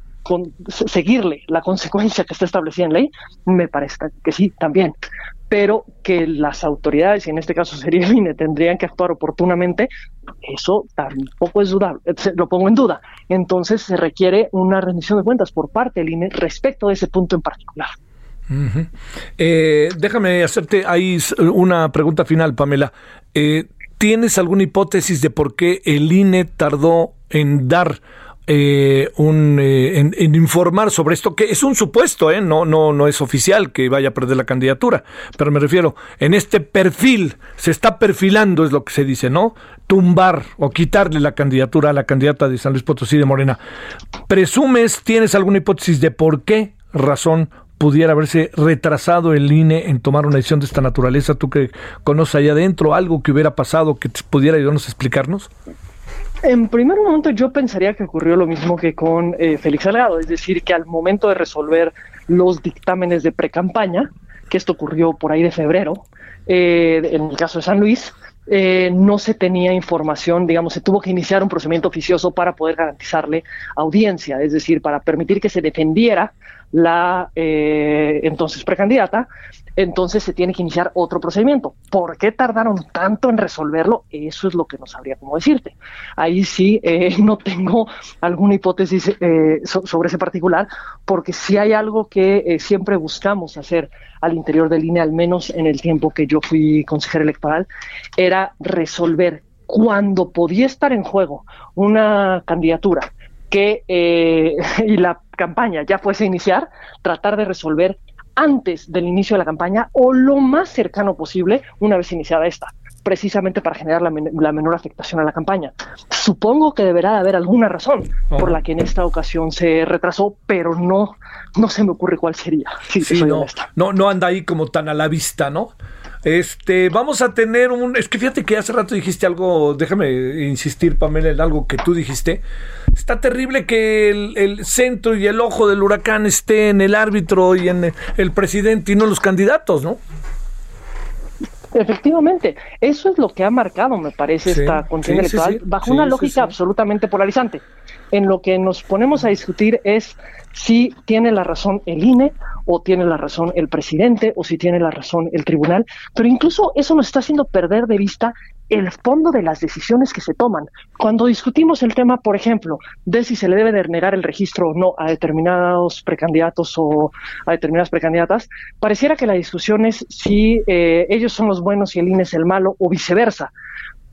seguirle la consecuencia que está establecida en ley, me parece que sí, también. Pero que las autoridades, y en este caso sería el INE, tendrían que actuar oportunamente, eso tampoco es dudable, lo pongo en duda. Entonces se requiere una rendición de cuentas por parte del INE respecto de ese punto en particular.
Eh, déjame hacerte ahí una pregunta final, Pamela. Eh, ¿Tienes alguna hipótesis de por qué el INE tardó en dar eh, un en, en informar sobre esto? Que es un supuesto, ¿eh? No, no, no es oficial que vaya a perder la candidatura. Pero me refiero, en este perfil se está perfilando, es lo que se dice, ¿no? Tumbar o quitarle la candidatura a la candidata de San Luis Potosí de Morena. ¿Presumes, tienes alguna hipótesis de por qué razón pudiera haberse retrasado el INE en tomar una decisión de esta naturaleza? ¿Tú que conoces allá adentro algo que hubiera pasado que pudiera ayudarnos a explicarnos?
En primer momento yo pensaría que ocurrió lo mismo que con eh, Félix Salgado, es decir, que al momento de resolver los dictámenes de precampaña, que esto ocurrió por ahí de febrero, eh, en el caso de San Luis, eh, no se tenía información, digamos, se tuvo que iniciar un procedimiento oficioso para poder garantizarle audiencia, es decir, para permitir que se defendiera la eh, entonces precandidata, entonces se tiene que iniciar otro procedimiento. ¿Por qué tardaron tanto en resolverlo? Eso es lo que no sabría cómo decirte. Ahí sí eh, no tengo alguna hipótesis eh, so- sobre ese particular, porque si hay algo que eh, siempre buscamos hacer al interior del INE, al menos en el tiempo que yo fui consejero electoral, era resolver cuando podía estar en juego una candidatura que eh, y la campaña ya fuese a iniciar, tratar de resolver antes del inicio de la campaña o lo más cercano posible una vez iniciada esta, precisamente para generar la, men- la menor afectación a la campaña. Supongo que deberá de haber alguna razón por la que en esta ocasión se retrasó, pero no, no se me ocurre cuál sería. Si
Sí, no, no, no anda ahí como tan a la vista, ¿no? Este, vamos a tener un. Es que fíjate que hace rato dijiste algo, déjame insistir, Pamela, en algo que tú dijiste. Está terrible que el, el centro y el ojo del huracán esté en el árbitro y en el presidente y no los candidatos, ¿no?
Efectivamente, eso es lo que ha marcado, me parece,
Sí,
esta contienda
sí,
electoral,
sí,
bajo una lógica absolutamente polarizante. En lo que nos ponemos a discutir es si tiene la razón el INE o tiene la razón el presidente o si tiene la razón el tribunal, pero incluso eso nos está haciendo perder de vista el fondo de las decisiones que se toman. Cuando discutimos el tema, por ejemplo, de si se le debe de negar el registro o no a determinados precandidatos o a determinadas precandidatas, pareciera que la discusión es si eh, ellos son los buenos y el INE es el malo o viceversa.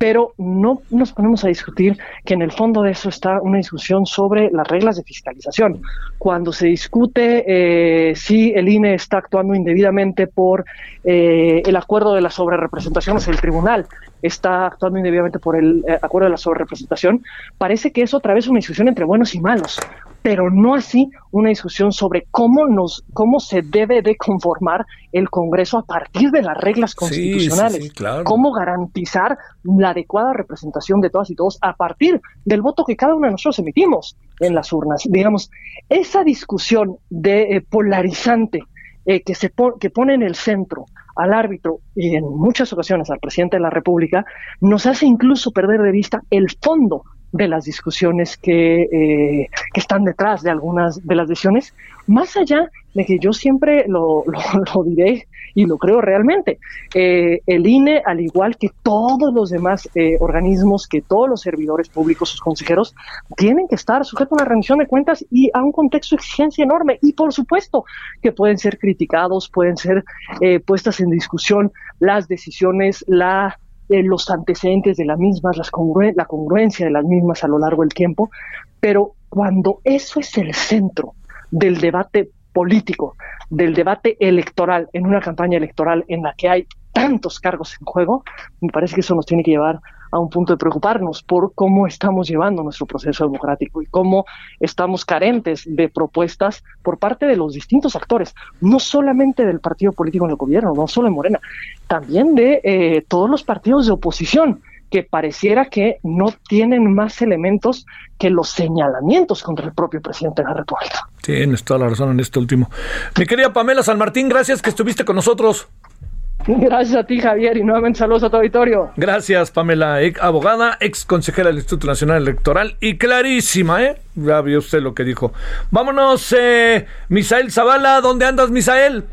Pero no nos ponemos a discutir que en el fondo de eso está una discusión sobre las reglas de fiscalización. Cuando se discute eh, si el INE está actuando indebidamente por eh, el acuerdo de la sobrerepresentación, o sea, el tribunal está actuando indebidamente por el eh, acuerdo de la sobrerepresentación, parece que es otra vez una discusión entre buenos y malos, pero no así una discusión sobre cómo nos, cómo se debe de conformar el Congreso a partir de las reglas
Sí, sí,
constitucionales.
sí, claro.
Cómo garantizar la adecuada representación de todas y todos a partir del voto que cada uno de nosotros emitimos en las urnas. Digamos, esa discusión de eh, polarizante eh, que se que pone en el centro al árbitro y en muchas ocasiones al presidente de la República, nos hace incluso perder de vista el fondo de las discusiones que, eh, que están detrás de algunas de las decisiones, más allá de que yo siempre lo, lo, lo diré y lo creo realmente. Eh, el INE, al igual que todos los demás eh, organismos, que todos los servidores públicos, sus consejeros, tienen que estar sujetos a una rendición de cuentas y a un contexto de exigencia enorme. Y por supuesto que pueden ser criticados, pueden ser eh, puestas en discusión las decisiones, la los antecedentes de las mismas, las congruen- la congruencia de las mismas a lo largo del tiempo, pero cuando eso es el centro del debate político, del debate electoral, en una campaña electoral en la que hay tantos cargos en juego, me parece que eso nos tiene que llevar a un punto de preocuparnos por cómo estamos llevando nuestro proceso democrático y cómo estamos carentes de propuestas por parte de los distintos actores, no solamente del partido político en el gobierno, no solo de Morena, también de eh, todos los partidos de oposición que pareciera que no tienen más elementos que los señalamientos contra el propio presidente de la República.
Tienes toda la razón en este último. Mi querida Pamela San Martín, gracias que estuviste con nosotros.
Gracias a ti, Javier, y nuevamente saludos a tu auditorio.
Gracias, Pamela, ex abogada, ex consejera del Instituto Nacional Electoral y clarísima, ¿eh? Ya vio usted lo que dijo. Vámonos, eh, Misael Zavala, ¿dónde andas, Misael?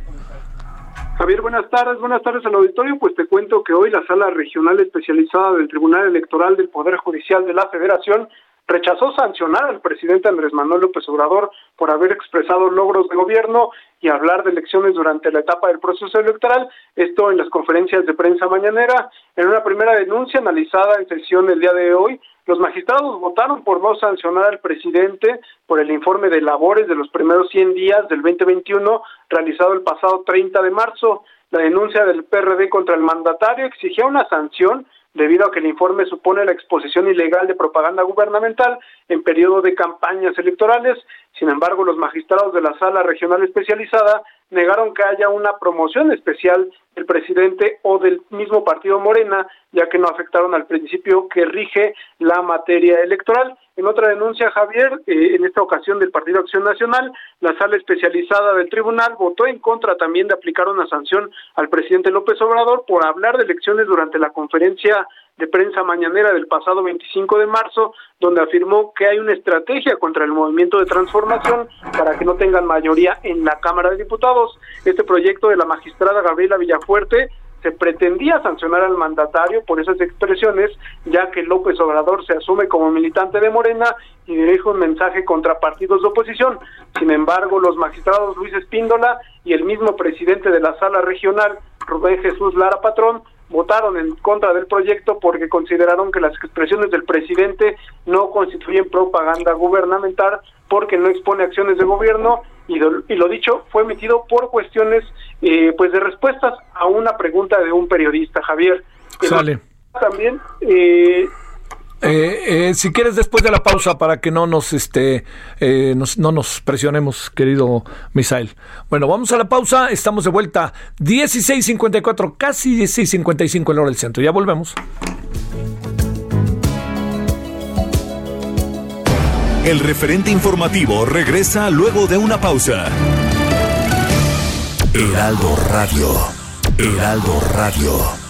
Javier, buenas tardes, buenas tardes al auditorio. Pues te cuento que hoy la Sala Regional Especializada del Tribunal Electoral del Poder Judicial de la Federación rechazó sancionar al presidente Andrés Manuel López Obrador por haber expresado logros de gobierno y hablar de elecciones durante la etapa del proceso electoral, esto en las conferencias de prensa mañanera. En una primera denuncia analizada en sesión el día de hoy, los magistrados votaron por no sancionar al presidente por el informe de labores de los primeros 100 días del 2021 realizado el pasado 30 de marzo. La denuncia del PRD contra el mandatario exigía una sanción debido a que el informe supone la exposición ilegal de propaganda gubernamental en periodo de campañas electorales. Sin embargo, los magistrados de la Sala Regional Especializada negaron que haya una promoción especial del presidente o del mismo partido Morena, ya que no afectaron al principio que rige la materia electoral. En otra denuncia, Javier, eh, en esta ocasión del Partido Acción Nacional, la sala especializada del tribunal votó en contra también de aplicar una sanción al presidente López Obrador por hablar de elecciones durante la conferencia de prensa mañanera del pasado 25 de marzo, donde afirmó que hay una estrategia contra el movimiento de transformación para que no tengan mayoría en la Cámara de Diputados. Este proyecto de la magistrada Gabriela Villafuerte se pretendía sancionar al mandatario por esas expresiones, ya que López Obrador se asume como militante de Morena y dirige un mensaje contra partidos de oposición. Sin embargo, los magistrados Luis Espíndola y el mismo presidente de la sala regional, Rubén Jesús Lara Patrón, votaron en contra del proyecto porque consideraron que las expresiones del presidente no constituyen propaganda gubernamental porque no expone acciones de gobierno y, do- y lo dicho fue emitido por cuestiones eh, pues de respuestas a una pregunta de un periodista Javier
Sale.
también eh,
Eh, eh, si quieres después de la pausa para que no nos este eh, no nos presionemos querido Misael bueno vamos a la pausa estamos de vuelta 16.54 casi 16.55 en hora del centro ya volvemos
El referente informativo regresa luego de una pausa. Heraldo Radio. Heraldo Radio.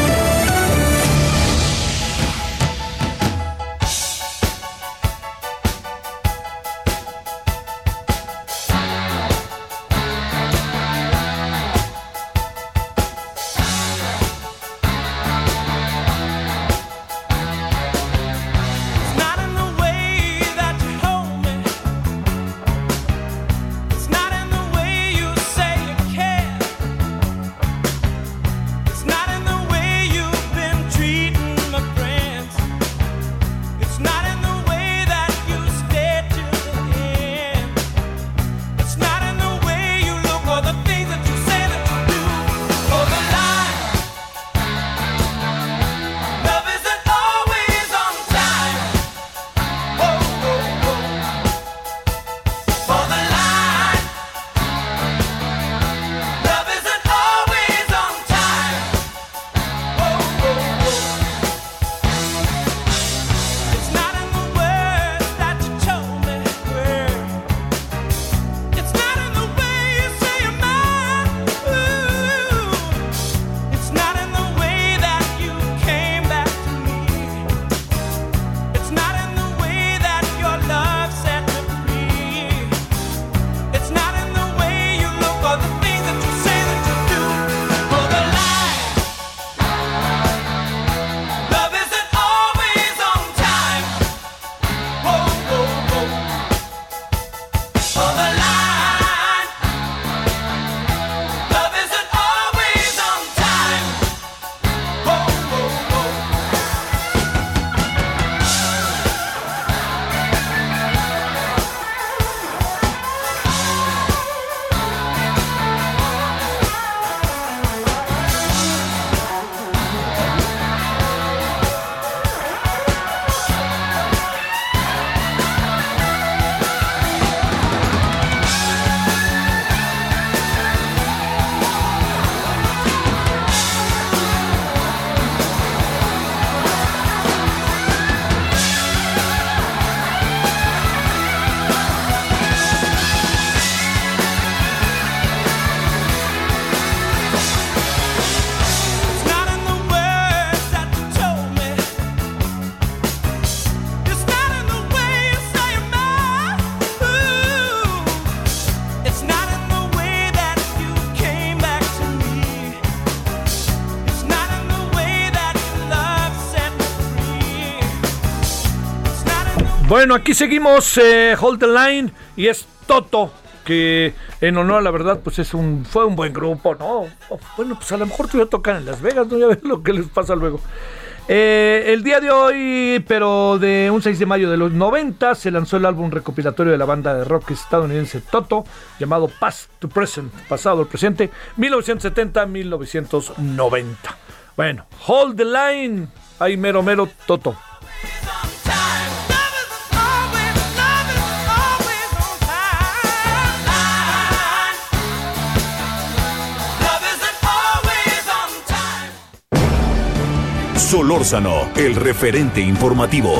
Bueno, aquí seguimos, eh, Hold the Line, y es Toto, que en honor a la verdad, pues es un, fue un buen grupo, ¿no? Oh, Bueno, pues a lo mejor todavía tocan en Las Vegas, ¿no? Ya ves lo que les pasa luego. Eh, el día de hoy, pero de un 6 de mayo de los 90, se lanzó el álbum recopilatorio de la banda de rock estadounidense Toto, llamado Past to Present, pasado al presente, 1970-1990. Bueno, hold the line. Ahí mero, mero, Toto.
Solórzano, el referente informativo.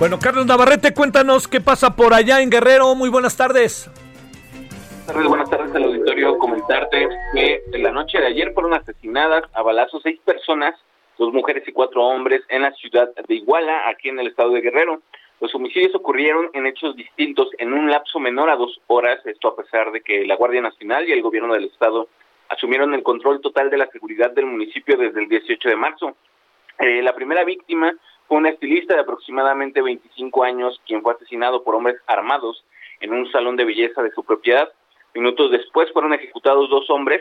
Bueno, Carlos Navarrete, cuéntanos qué pasa por allá en Guerrero. Muy buenas tardes.
Buenas tardes, buenas tardes al auditorio. Comentarte que en la noche de ayer fueron asesinadas a balazos seis personas, dos mujeres y cuatro hombres en la ciudad de Iguala, aquí en el estado de Guerrero. Los homicidios ocurrieron en hechos distintos en un lapso menor a dos horas, esto a pesar de que la Guardia Nacional y el gobierno del estado asumieron el control total de la seguridad del municipio desde el 18 de marzo. Eh, la primera víctima fue una estilista de aproximadamente 25 años, quien fue asesinado por hombres armados en un salón de belleza de su propiedad. Minutos después fueron ejecutados dos hombres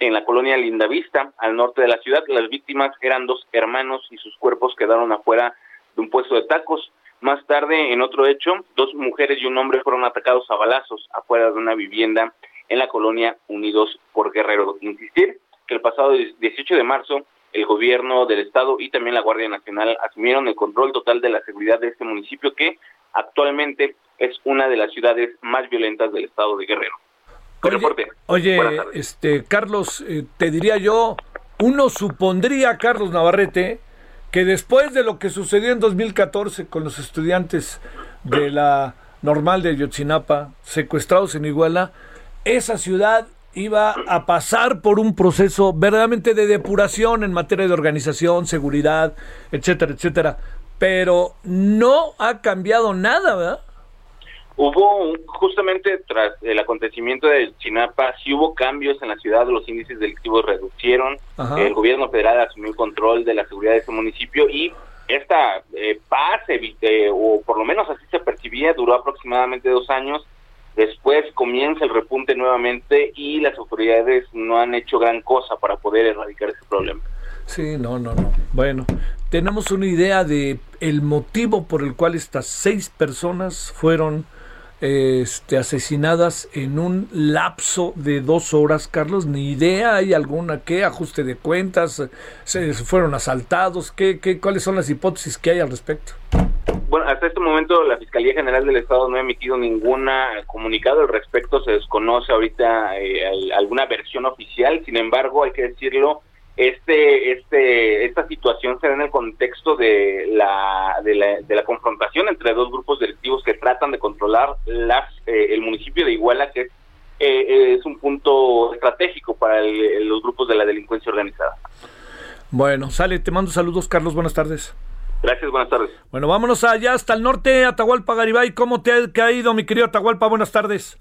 en la colonia Lindavista, al norte de la ciudad. Las víctimas eran dos hermanos y sus cuerpos quedaron afuera de un puesto de tacos. Más tarde, en otro hecho, dos mujeres y un hombre fueron atacados a balazos afuera de una vivienda en la colonia Unidos por Guerrero. Insistir que el pasado 18 de marzo el gobierno del estado y también la Guardia Nacional asumieron el control total de la seguridad de este municipio que actualmente es una de las ciudades más violentas del estado de Guerrero. Reporte.
Oye,
tardes.
este Carlos, eh, te diría yo, uno supondría, Carlos Navarrete, que después de lo que sucedió en 2014 con los estudiantes de la normal de Ayotzinapa, secuestrados en Iguala, esa ciudad iba a pasar por un proceso verdaderamente de depuración en materia de organización, seguridad, etcétera, etcétera. Pero no ha cambiado nada, ¿verdad?
Hubo un- justamente tras el acontecimiento de Chinapa, sí hubo cambios en la ciudad, los índices delictivos reducieron,
Ajá.
el gobierno federal asumió el control de la seguridad de ese municipio y esta eh, paz, eh, o por lo menos así se percibía, duró aproximadamente dos años. Después comienza el repunte nuevamente y las autoridades no han hecho gran cosa para poder erradicar ese problema.
Sí, no, no, no. Bueno, tenemos una idea de el motivo por el cual estas seis personas fueron este, asesinadas en un lapso de dos horas, Carlos. Ni idea, hay alguna qué ajuste de cuentas, se fueron asaltados, qué, qué, cuáles son las hipótesis que hay al respecto.
Bueno, hasta este momento la Fiscalía General del Estado no ha emitido ninguna comunicado al respecto, se desconoce ahorita eh, al- alguna versión oficial, sin embargo, hay que decirlo, este, este, esta situación se da en el contexto de la, de la, de la confrontación entre dos grupos delictivos que tratan de controlar las, eh, el municipio de Iguala, que es, eh, es un punto estratégico para el- los grupos de la delincuencia organizada.
Bueno, sale, te mando saludos, Carlos, buenas tardes.
Gracias, buenas tardes.
Bueno, vámonos allá hasta el norte, Atahualpa Garibay. ¿Cómo te ha caído, mi querido Atahualpa? Buenas tardes.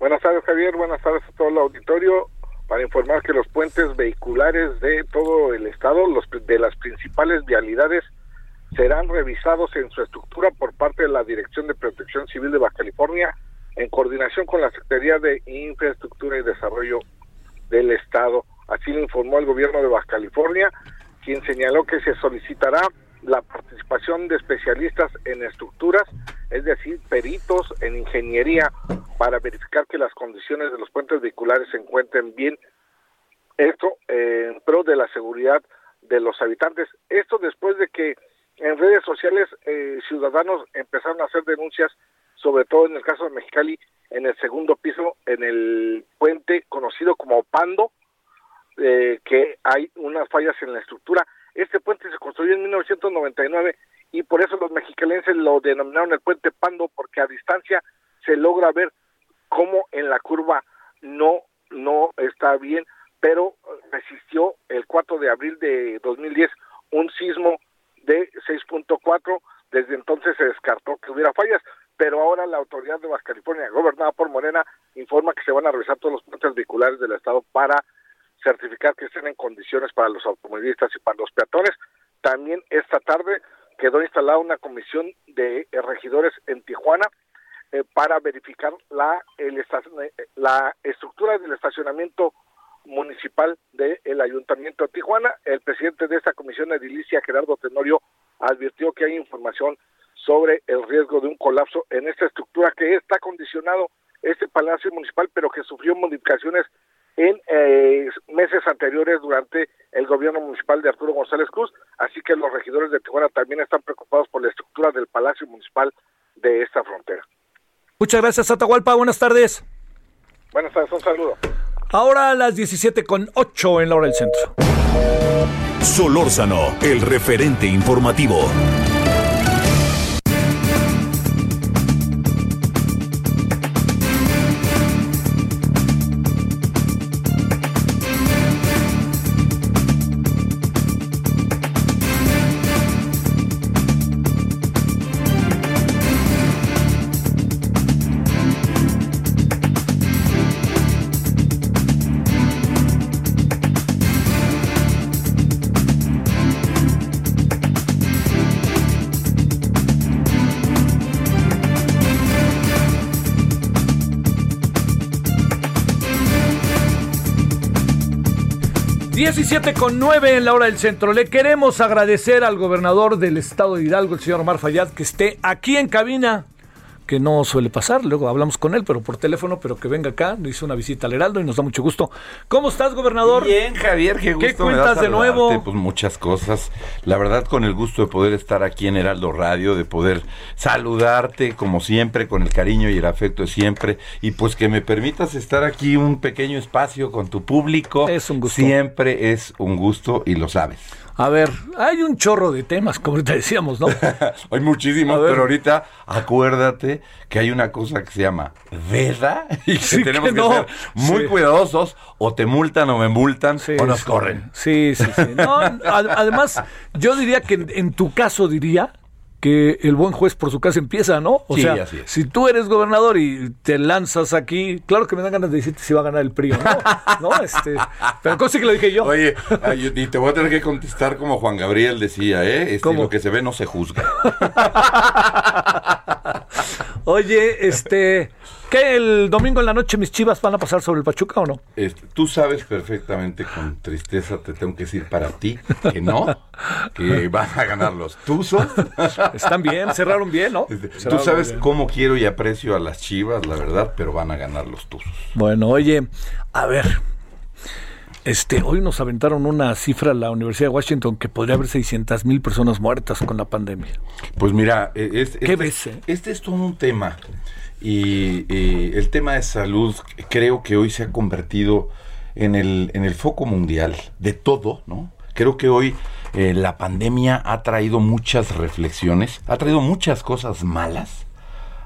Buenas tardes, Javier. Buenas tardes a todo el auditorio. Para informar que los puentes vehiculares de todo el estado, los de las principales vialidades, serán revisados en su estructura por parte de la Dirección de Protección Civil de Baja California, en coordinación con la Secretaría de Infraestructura y Desarrollo del Estado. Así lo informó el gobierno de Baja California, quien señaló que se solicitará la participación de especialistas en estructuras, es decir, peritos en ingeniería, para verificar que las condiciones de los puentes vehiculares se encuentren bien. Esto en pro de la seguridad de los habitantes. Esto después de que en redes sociales eh, ciudadanos empezaron a hacer denuncias, sobre todo en el caso de Mexicali, en el segundo piso, en el puente conocido como Pando, eh, que hay unas fallas en la estructura. Este puente se construyó en 1999 y por eso los mexicalenses lo denominaron el puente Pando, porque a distancia se logra ver cómo en la curva no, no está bien, pero resistió el 4 de abril de 2010 un sismo de 6.4. Desde entonces se descartó que hubiera fallas, pero ahora la autoridad de Baja California, gobernada por Morena, informa que se van a revisar todos los puentes vehiculares del estado para certificar que estén en condiciones para los automovilistas y para los peatones. También esta tarde quedó instalada una comisión de eh, regidores en Tijuana eh, para verificar la, el eh, la estructura del estacionamiento municipal del Ayuntamiento de Tijuana. El presidente de esta comisión edilicia, Gerardo Tenorio, advirtió que hay información sobre el riesgo de un colapso en esta estructura que está condicionado este Palacio Municipal, pero que sufrió modificaciones en eh, meses anteriores durante el gobierno municipal de Arturo González Cruz, así que los regidores de Tijuana también están preocupados por la estructura del Palacio Municipal de esta frontera.
Muchas gracias, Atahualpa. Buenas tardes.
Buenas tardes, un saludo.
Ahora a las 17 con 8 en la hora del centro.
Solórzano, el referente informativo.
Diecisiete con 9 en la hora del centro. Le queremos agradecer al gobernador del estado de Hidalgo, el señor Omar Fayad, que esté aquí en cabina, que no suele pasar. Luego hablamos con él, pero por teléfono, pero que venga acá. Le hizo una visita al Heraldo y nos da mucho gusto. ¿Cómo estás, gobernador?
Bien, Javier, qué gusto.
¿Qué
me da
cuentas de nuevo?
Pues muchas cosas. La verdad, con el gusto de poder estar aquí en Heraldo Radio, de poder saludarte como siempre, con el cariño y el afecto de siempre. Y pues que me permitas estar aquí un pequeño espacio con tu público.
Es un gusto.
Siempre es un gusto y lo sabes.
A ver, hay un chorro de temas, como te decíamos, ¿no?
Hay muchísimos, pero ahorita acuérdate que hay una cosa que se llama veda y que
Sí,
tenemos
que
ser muy
Sí.
cuidadosos o te multan o me multan o nos corren.
Sí, sí, sí. No, ad- además, yo diría que en, en tu caso diría que el buen juez por su casa empieza, ¿no? O
Sí,
sea,
así es.
si tú eres gobernador y te lanzas aquí, claro que me dan ganas de decirte si va a ganar el PRI o no, ¿no? Este, pero cosa que lo dije yo.
Oye, ay, y te voy a tener que contestar como Juan Gabriel decía, ¿eh? Este, lo que se ve no se juzga.
Oye, este, ¿qué el domingo en la noche mis chivas van a pasar sobre el Pachuca o no?
Este, tú sabes perfectamente, con tristeza te tengo que decir para ti que no, que van a ganar los Tuzos.
Están bien, cerraron bien, ¿no?
Este, Tú sabes cómo quiero y aprecio a las chivas, la verdad, pero van a ganar los Tuzos.
Bueno, oye, a ver. Este, hoy nos aventaron una cifra la Universidad de Washington que podría haber 600 mil personas muertas con la pandemia.
Pues mira, eh, es-
¿Qué
este,
ves, eh?
este es todo un tema. Y el tema de salud creo que hoy se ha convertido en el, en el foco mundial de todo, ¿no? Creo que hoy eh, la pandemia ha traído muchas reflexiones, ha traído muchas cosas malas,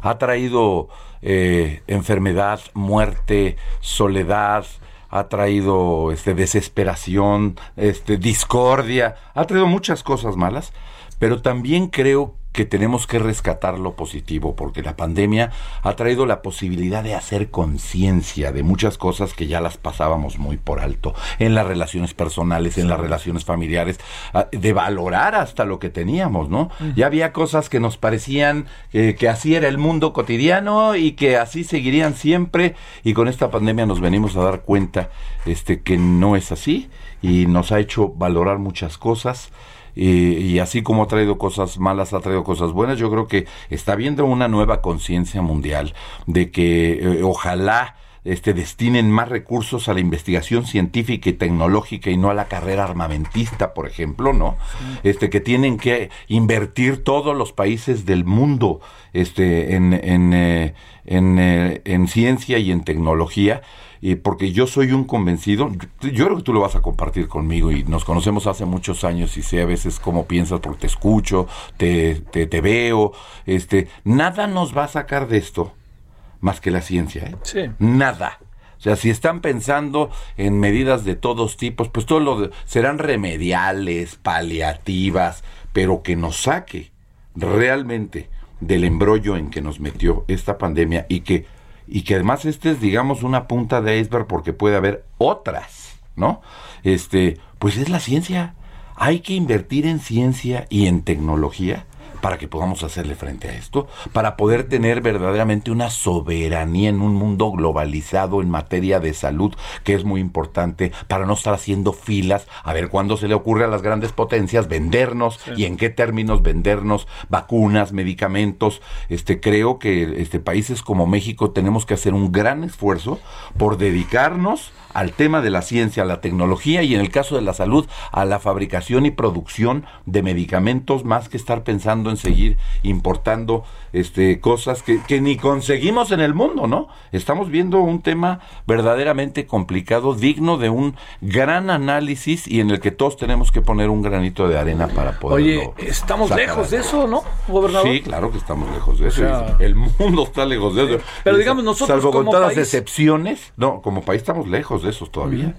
ha traído eh, enfermedad, muerte, soledad, ha traído este, desesperación, este, discordia, ha traído muchas cosas malas, pero también creo que tenemos que rescatar lo positivo, porque la pandemia ha traído la posibilidad de hacer conciencia de muchas cosas que ya las pasábamos muy por alto, en las relaciones personales, en las relaciones familiares, ah, de valorar hasta lo que teníamos, ¿no? Ya había cosas que nos parecían eh, que así era el mundo cotidiano y que así seguirían siempre, y con esta pandemia nos venimos a dar cuenta este, que no es así, y nos ha hecho valorar muchas cosas. Y, y así como ha traído cosas malas, ha traído cosas buenas. Yo creo que está habiendo una nueva conciencia mundial de que eh, ojalá este, destinen más recursos a la investigación científica y tecnológica y no a la carrera armamentista, por ejemplo, ¿no? Este, que tienen que invertir todos los países del mundo este, en, en, eh, en, eh, en ciencia y en tecnología y porque yo soy un convencido, yo, yo creo que tú lo vas a compartir conmigo y nos conocemos hace muchos años y sé a veces cómo piensas porque te escucho, te, te, te veo, este, nada nos va a sacar de esto más que la ciencia, ¿eh?
Sí.
Nada. O sea, si están pensando en medidas de todos tipos, pues todo lo de- serán remediales, paliativas, pero que nos saque realmente del embrollo en que nos metió esta pandemia y que y que además este es digamos una punta de iceberg porque puede haber otras, ¿no? Este, pues es la ciencia. Hay que invertir en ciencia y en tecnología para que podamos hacerle frente a esto, para poder tener verdaderamente una soberanía en un mundo globalizado en materia de salud, que es muy importante, para no estar haciendo filas, a ver cuándo se le ocurre a las grandes potencias vendernos y en qué términos vendernos vacunas, medicamentos. Este creo que este países como México tenemos que hacer un gran esfuerzo por dedicarnos al tema de la ciencia, a la tecnología y en el caso de la salud, a la fabricación y producción de medicamentos, más que estar pensando en seguir importando este, cosas que, que ni conseguimos en el mundo, ¿no? Estamos viendo un tema verdaderamente complicado, digno de un gran análisis y en el que todos tenemos que poner un granito de arena para poder.
Oye, estamos lejos de eso, ¿no, gobernador?
Sí, claro que estamos lejos de eso.
O sea-
el mundo está lejos de eso.
Pero digamos, nosotros
Salvo con todas las excepciones, no, como país estamos lejos de esos todavía.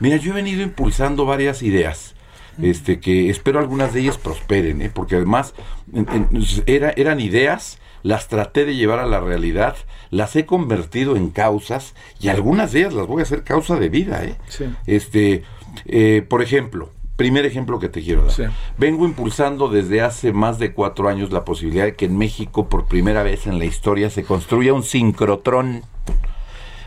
Mira, yo he venido impulsando varias ideas. Este, que espero algunas de ellas prosperen, ¿eh? porque además en- en- era, eran ideas, las traté de llevar a la realidad, las he convertido en causas y algunas de ellas las voy a hacer causa de vida. ¿eh?
Sí.
Este, eh, por ejemplo, primer ejemplo que te quiero dar. Vengo impulsando desde hace más de cuatro años la posibilidad de que en México, por primera vez en la historia, se construya un sincrotrón.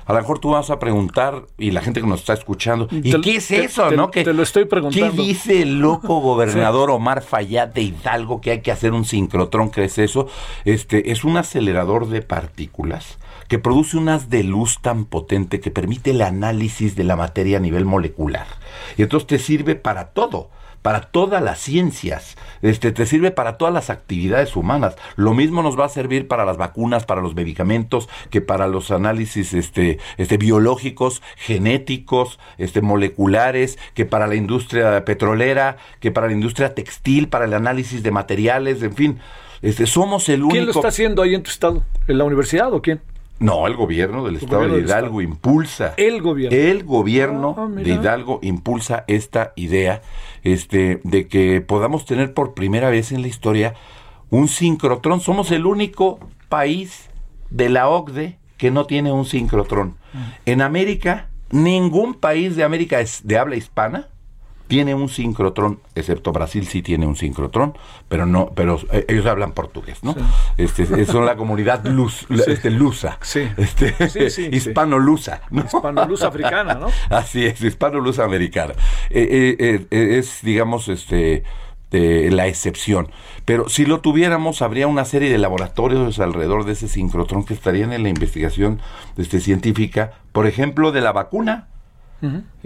A lo mejor tú vas a preguntar, y la gente que nos está escuchando, ¿y
Te-
qué es
te-
eso,
te-
no? Que,
te lo estoy preguntando.
¿Qué dice el loco gobernador Omar Fayad de Hidalgo que hay que hacer un sincrotrón? ¿Qué es eso? Este, es un acelerador de partículas que produce un haz de luz tan potente que permite el análisis de la materia a nivel molecular. Y entonces te sirve para todo para todas las ciencias, este, te sirve para todas las actividades humanas. Lo mismo nos va a servir para las vacunas, para los medicamentos, que para los análisis este, este, biológicos, genéticos, este, moleculares, que para la industria petrolera, que para la industria textil, para el análisis de materiales, en fin. Este, somos el único...
¿Quién lo está haciendo ahí en tu estado? ¿En la universidad o quién?
No, el gobierno del estado
gobierno
de Hidalgo impulsa.
El gobierno.
El gobierno
Ah,
de Hidalgo impulsa esta idea este, de que podamos tener por primera vez en la historia un sincrotrón. Somos el único país de la OCDE que no tiene un sincrotrón. En América, ningún país de América es de habla hispana tiene un sincrotrón, excepto Brasil sí tiene un sincrotrón, pero no, pero eh, ellos hablan portugués, ¿no? Este, son la comunidad luz, este, lusa, este,
Sí, sí.
hispano-lusa, ¿no?
Hispano-luz africana, ¿no?
Así es, hispano-luz americana. Eh, eh, es, digamos, este la excepción. Pero si lo tuviéramos, habría una serie de laboratorios alrededor de ese sincrotrón que estarían en la investigación este, científica, por ejemplo, de la vacuna.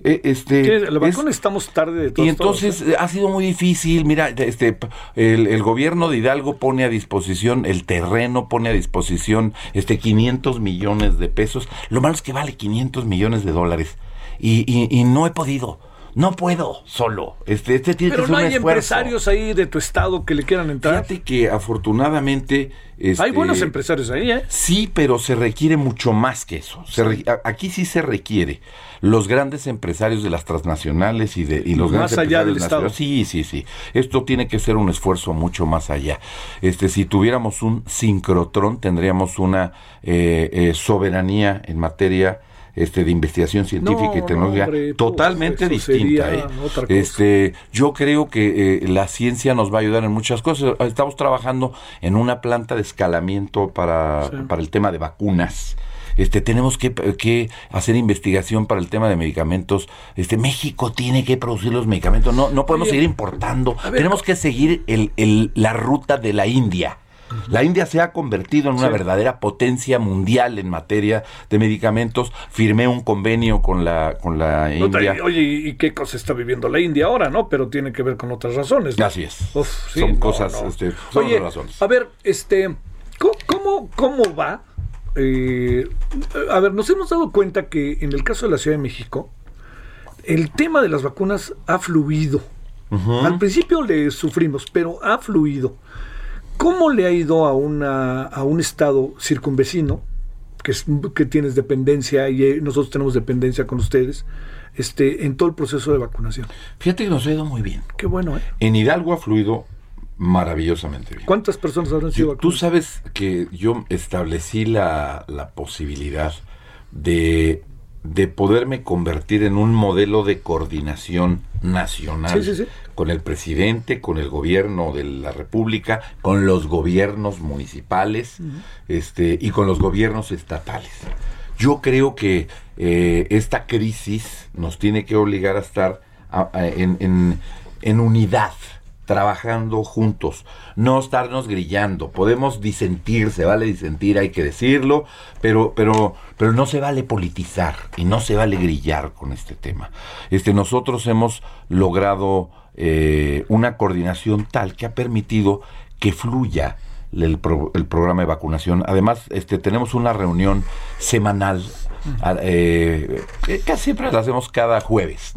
Eh, este,
la
es-
estamos tarde de todos
y entonces
todos,
ha sido muy difícil. Mira, este, el, el gobierno de Hidalgo pone a disposición el terreno, pone a disposición este 500 millones de pesos. Lo malo es que vale 500 millones de dólares y, y- y no he podido. No puedo solo. Este, este tiene
Pero
que ser
no
un
hay
esfuerzo.
empresarios ahí de tu estado que le quieran entrar.
Fíjate que afortunadamente este,
Hay buenos empresarios ahí, ¿eh?
Sí, pero se requiere mucho más que eso. Se re- aquí sí se requiere los grandes empresarios de las transnacionales y de y los
Más
grandes
allá del
nacionales. Sí, sí, sí. Esto tiene que ser un esfuerzo mucho más allá. Este, si tuviéramos un sincrotrón, tendríamos una eh, eh, soberanía en materia este, de investigación científica y
No,
tecnología
hombre, puf,
totalmente distinta. ¿eh? Este, yo creo que eh, la ciencia nos va a ayudar en muchas cosas. Estamos trabajando en una planta de escalamiento para,
Sí.
para el tema de vacunas. Este, tenemos que, que hacer investigación para el tema de medicamentos. Este, México tiene que producir los medicamentos. No, no podemos
Oye,
seguir importando.
ver,
tenemos que seguir el, el- la ruta de la India. La India se ha convertido en una
Sí.
verdadera potencia mundial en materia de medicamentos. Firmé un convenio con la, con la India.
Oye, ¿y qué cosa está viviendo la India ahora, no? Pero tiene que ver con otras razones. ¿no?
Así es.
Uf, sí,
son
no,
cosas, este, son
Oye,
otras razones.
a ver, este, ¿cómo, cómo, cómo va? Eh, a ver, nos hemos dado cuenta que en el caso de la Ciudad de México, el tema de las vacunas ha fluido. Al principio le sufrimos, pero ha fluido. ¿Cómo le ha ido a, una, a un estado circunvecino, que, es, que tienes dependencia y eh, nosotros tenemos dependencia con ustedes, este, en todo el proceso de vacunación?
Fíjate que nos ha ido muy bien.
Qué bueno, ¿eh?
En Hidalgo ha fluido maravillosamente bien.
¿Cuántas personas habrán sido
Yo- tú
vacunadas?
sabes que yo establecí la, la posibilidad de, de poderme convertir en un modelo de coordinación nacional
Sí, sí, sí.
Con el presidente, con el gobierno de la República, con los gobiernos municipales este, y con los gobiernos estatales. Yo creo que eh, esta crisis nos tiene que obligar a estar a- a- en, en- en unidad, trabajando juntos, no estarnos grillando. Podemos disentir, se vale disentir, hay que decirlo, pero, pero, pero no se vale politizar y no se vale grillar con este tema. Este, nosotros hemos logrado eh, una coordinación tal que ha permitido que fluya el, pro- el programa de vacunación. Además, este, tenemos una reunión semanal, eh, eh, casi siempre la hacemos cada jueves.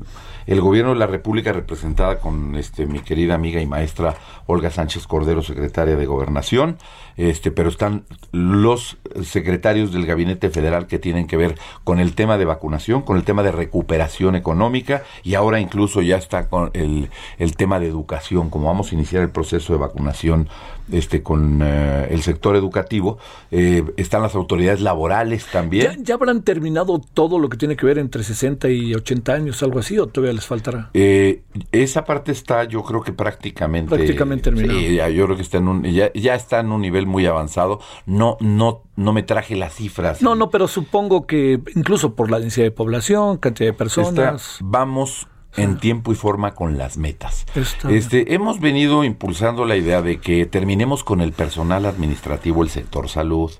El gobierno de la República, representada con este, mi querida amiga y maestra Olga Sánchez Cordero, secretaria de Gobernación, este, pero están los secretarios del Gabinete Federal que tienen que ver con el tema de vacunación, con el tema de recuperación económica y ahora incluso ya está con el, el tema de educación, como vamos a iniciar el proceso de vacunación este, con eh, el sector educativo, eh, están las autoridades laborales también.
¿Ya, ya habrán terminado todo lo que tiene que ver entre 60 y 80 años, algo así, o todavía les faltará?
Eh, esa parte está, yo creo que prácticamente.
Prácticamente terminado.
Sí, ya, yo creo que está en un, ya, ya está en un nivel muy avanzado. No, no, no me traje las cifras.
No, no, pero supongo que incluso por la densidad de población, cantidad de personas.
vamos en tiempo y forma con las metas.
Está
Este, hemos venido impulsando la idea de que terminemos con el personal administrativo, el sector salud.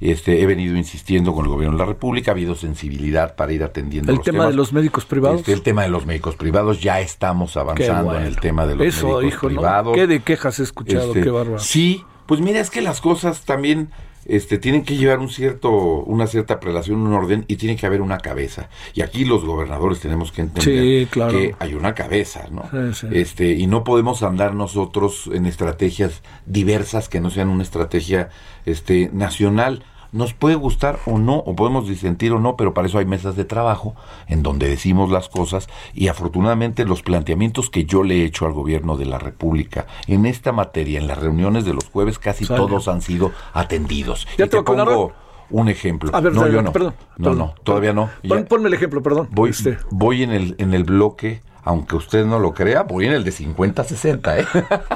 Este, he venido insistiendo con el gobierno de la República, ha habido sensibilidad para ir atendiendo
El
los
tema
temas.
de los médicos privados.
Este, el tema de los médicos privados, ya estamos avanzando
bueno.
en el tema de los
Eso,
médicos
hijo, ¿no?
privados.
¿Qué de quejas he escuchado?
Este,
Qué bárbaro.
Sí, pues mira, es que las cosas también este, tienen que llevar un cierto, una cierta prelación, un orden, y tiene que haber una cabeza. Y aquí los gobernadores tenemos que entender
Sí, claro.
que hay una cabeza, ¿no?
Sí, sí.
Este, y no podemos andar nosotros en estrategias diversas que no sean una estrategia este, nacional. Nos puede gustar o no, o podemos disentir o no, pero para eso hay mesas de trabajo en donde decimos las cosas y afortunadamente los planteamientos que yo le he hecho al gobierno de la República en esta materia, en las reuniones de los jueves, casi
Sale.
todos han sido atendidos.
¿Ya
y
te
pongo un ejemplo.
A ver,
no, yo no.
perdón,
no,
perdón.
no, todavía no.
Pon- ponme el ejemplo, perdón.
Voy,
Este,
voy en el en el bloque, aunque usted no lo crea, voy en el de 50-60, ¿eh?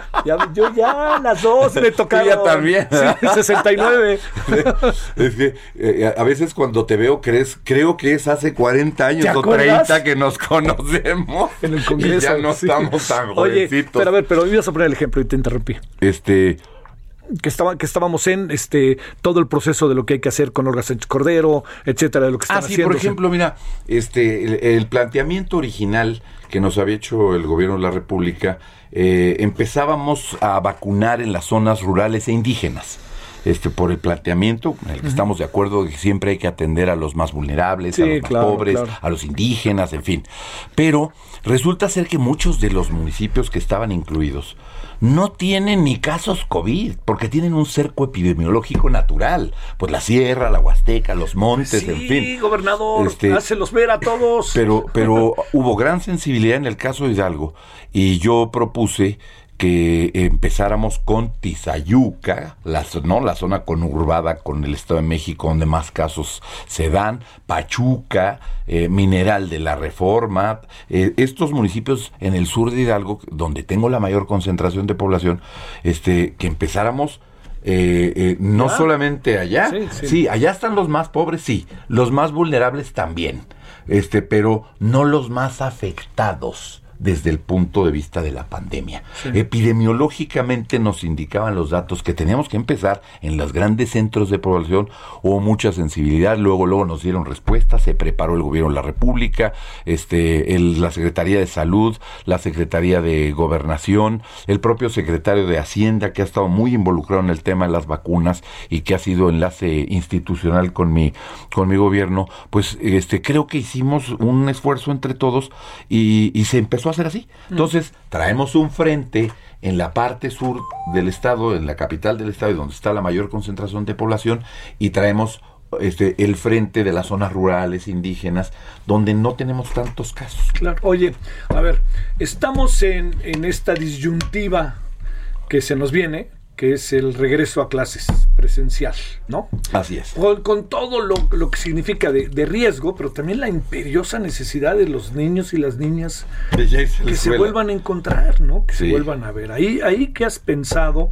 ya, yo ya, las dos me tocaron.
Tú ya también.
Sí, 69.
es que eh, a veces cuando te veo crees, creo que es hace 40 años
¿Te
o
acuerdas?
30 que nos conocemos.
En el Congreso.
Y ya no
sí.
estamos tan
Oye,
jovencitos.
pero a ver, pero ibas a poner el ejemplo y te interrumpí.
Este,
Que, estaba, que estábamos en este todo el proceso de lo que hay que hacer con Olga Sánchez Cordero, etcétera, de lo que están
Ah, sí,
haciendo.
por ejemplo, mira, este, el, el planteamiento original que nos había hecho el gobierno de la República, eh, empezábamos a vacunar en las zonas rurales e indígenas. Este, por el planteamiento en el que estamos de acuerdo de que siempre hay que atender a los más vulnerables,
Sí,
a los más
claro,
pobres,
claro.
a los indígenas, en fin. Pero resulta ser que muchos de los municipios que estaban incluidos no tienen ni casos COVID, porque tienen un cerco epidemiológico natural. Pues la sierra, la huasteca, los montes, en fin.
Sí, gobernador,
Este,
hácelos ver a todos.
Pero, pero hubo gran sensibilidad en el caso de Hidalgo y yo propuse que empezáramos con Tizayuca, la, ¿no? la zona conurbada con el Estado de México donde más casos se dan, Pachuca, eh, Mineral de la Reforma, eh, estos municipios en el sur de Hidalgo, donde tengo la mayor concentración de población, este, que empezáramos eh, eh, no solamente allá,
Sí, sí.
sí, allá están los más pobres, sí, los más vulnerables también, este, pero no los más afectados desde el punto de vista de la pandemia.
Sí.
Epidemiológicamente nos indicaban los datos que teníamos que empezar en los grandes centros de población, hubo mucha sensibilidad, luego luego nos dieron respuesta, se preparó el gobierno de la República, este el- la Secretaría de Salud, la Secretaría de Gobernación, el propio secretario de Hacienda que ha estado muy involucrado en el tema de las vacunas y que ha sido enlace institucional con mi con mi gobierno, pues este creo que hicimos un esfuerzo entre todos y, y se empezó a hacer así. Entonces, traemos un frente en la parte sur del estado, en la capital del estado, y donde está la mayor concentración de población, y traemos este el frente de las zonas rurales indígenas, donde no tenemos tantos casos.
Claro. Oye, a ver, estamos en, en esta disyuntiva que se nos viene, que es el regreso a clases presencial, ¿no?
Así es.
Con, con todo lo, lo que significa de, de riesgo, pero también la imperiosa necesidad de los niños y las niñas que se vuelvan a encontrar, ¿no? Que se vuelvan a ver. Ahí, ahí que has pensado,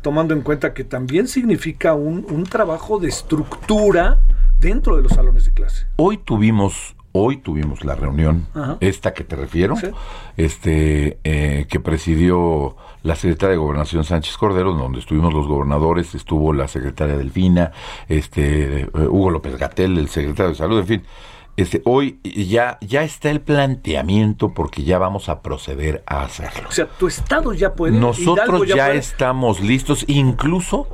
tomando en cuenta que también significa un, un trabajo de estructura dentro de los salones de clase.
Hoy tuvimos, hoy tuvimos la reunión,
Ajá.
esta que te refiero, este, eh, que presidió la secretaria de Gobernación Sánchez Cordero, donde estuvimos los gobernadores, estuvo la secretaria Delfina, este, eh, Hugo López Gatel, el secretario de Salud, en fin. Este, hoy ya, ya está el planteamiento porque ya vamos a proceder a hacerlo.
O sea, tu estado ya puede.
Nosotros ya,
puede.
estamos listos, incluso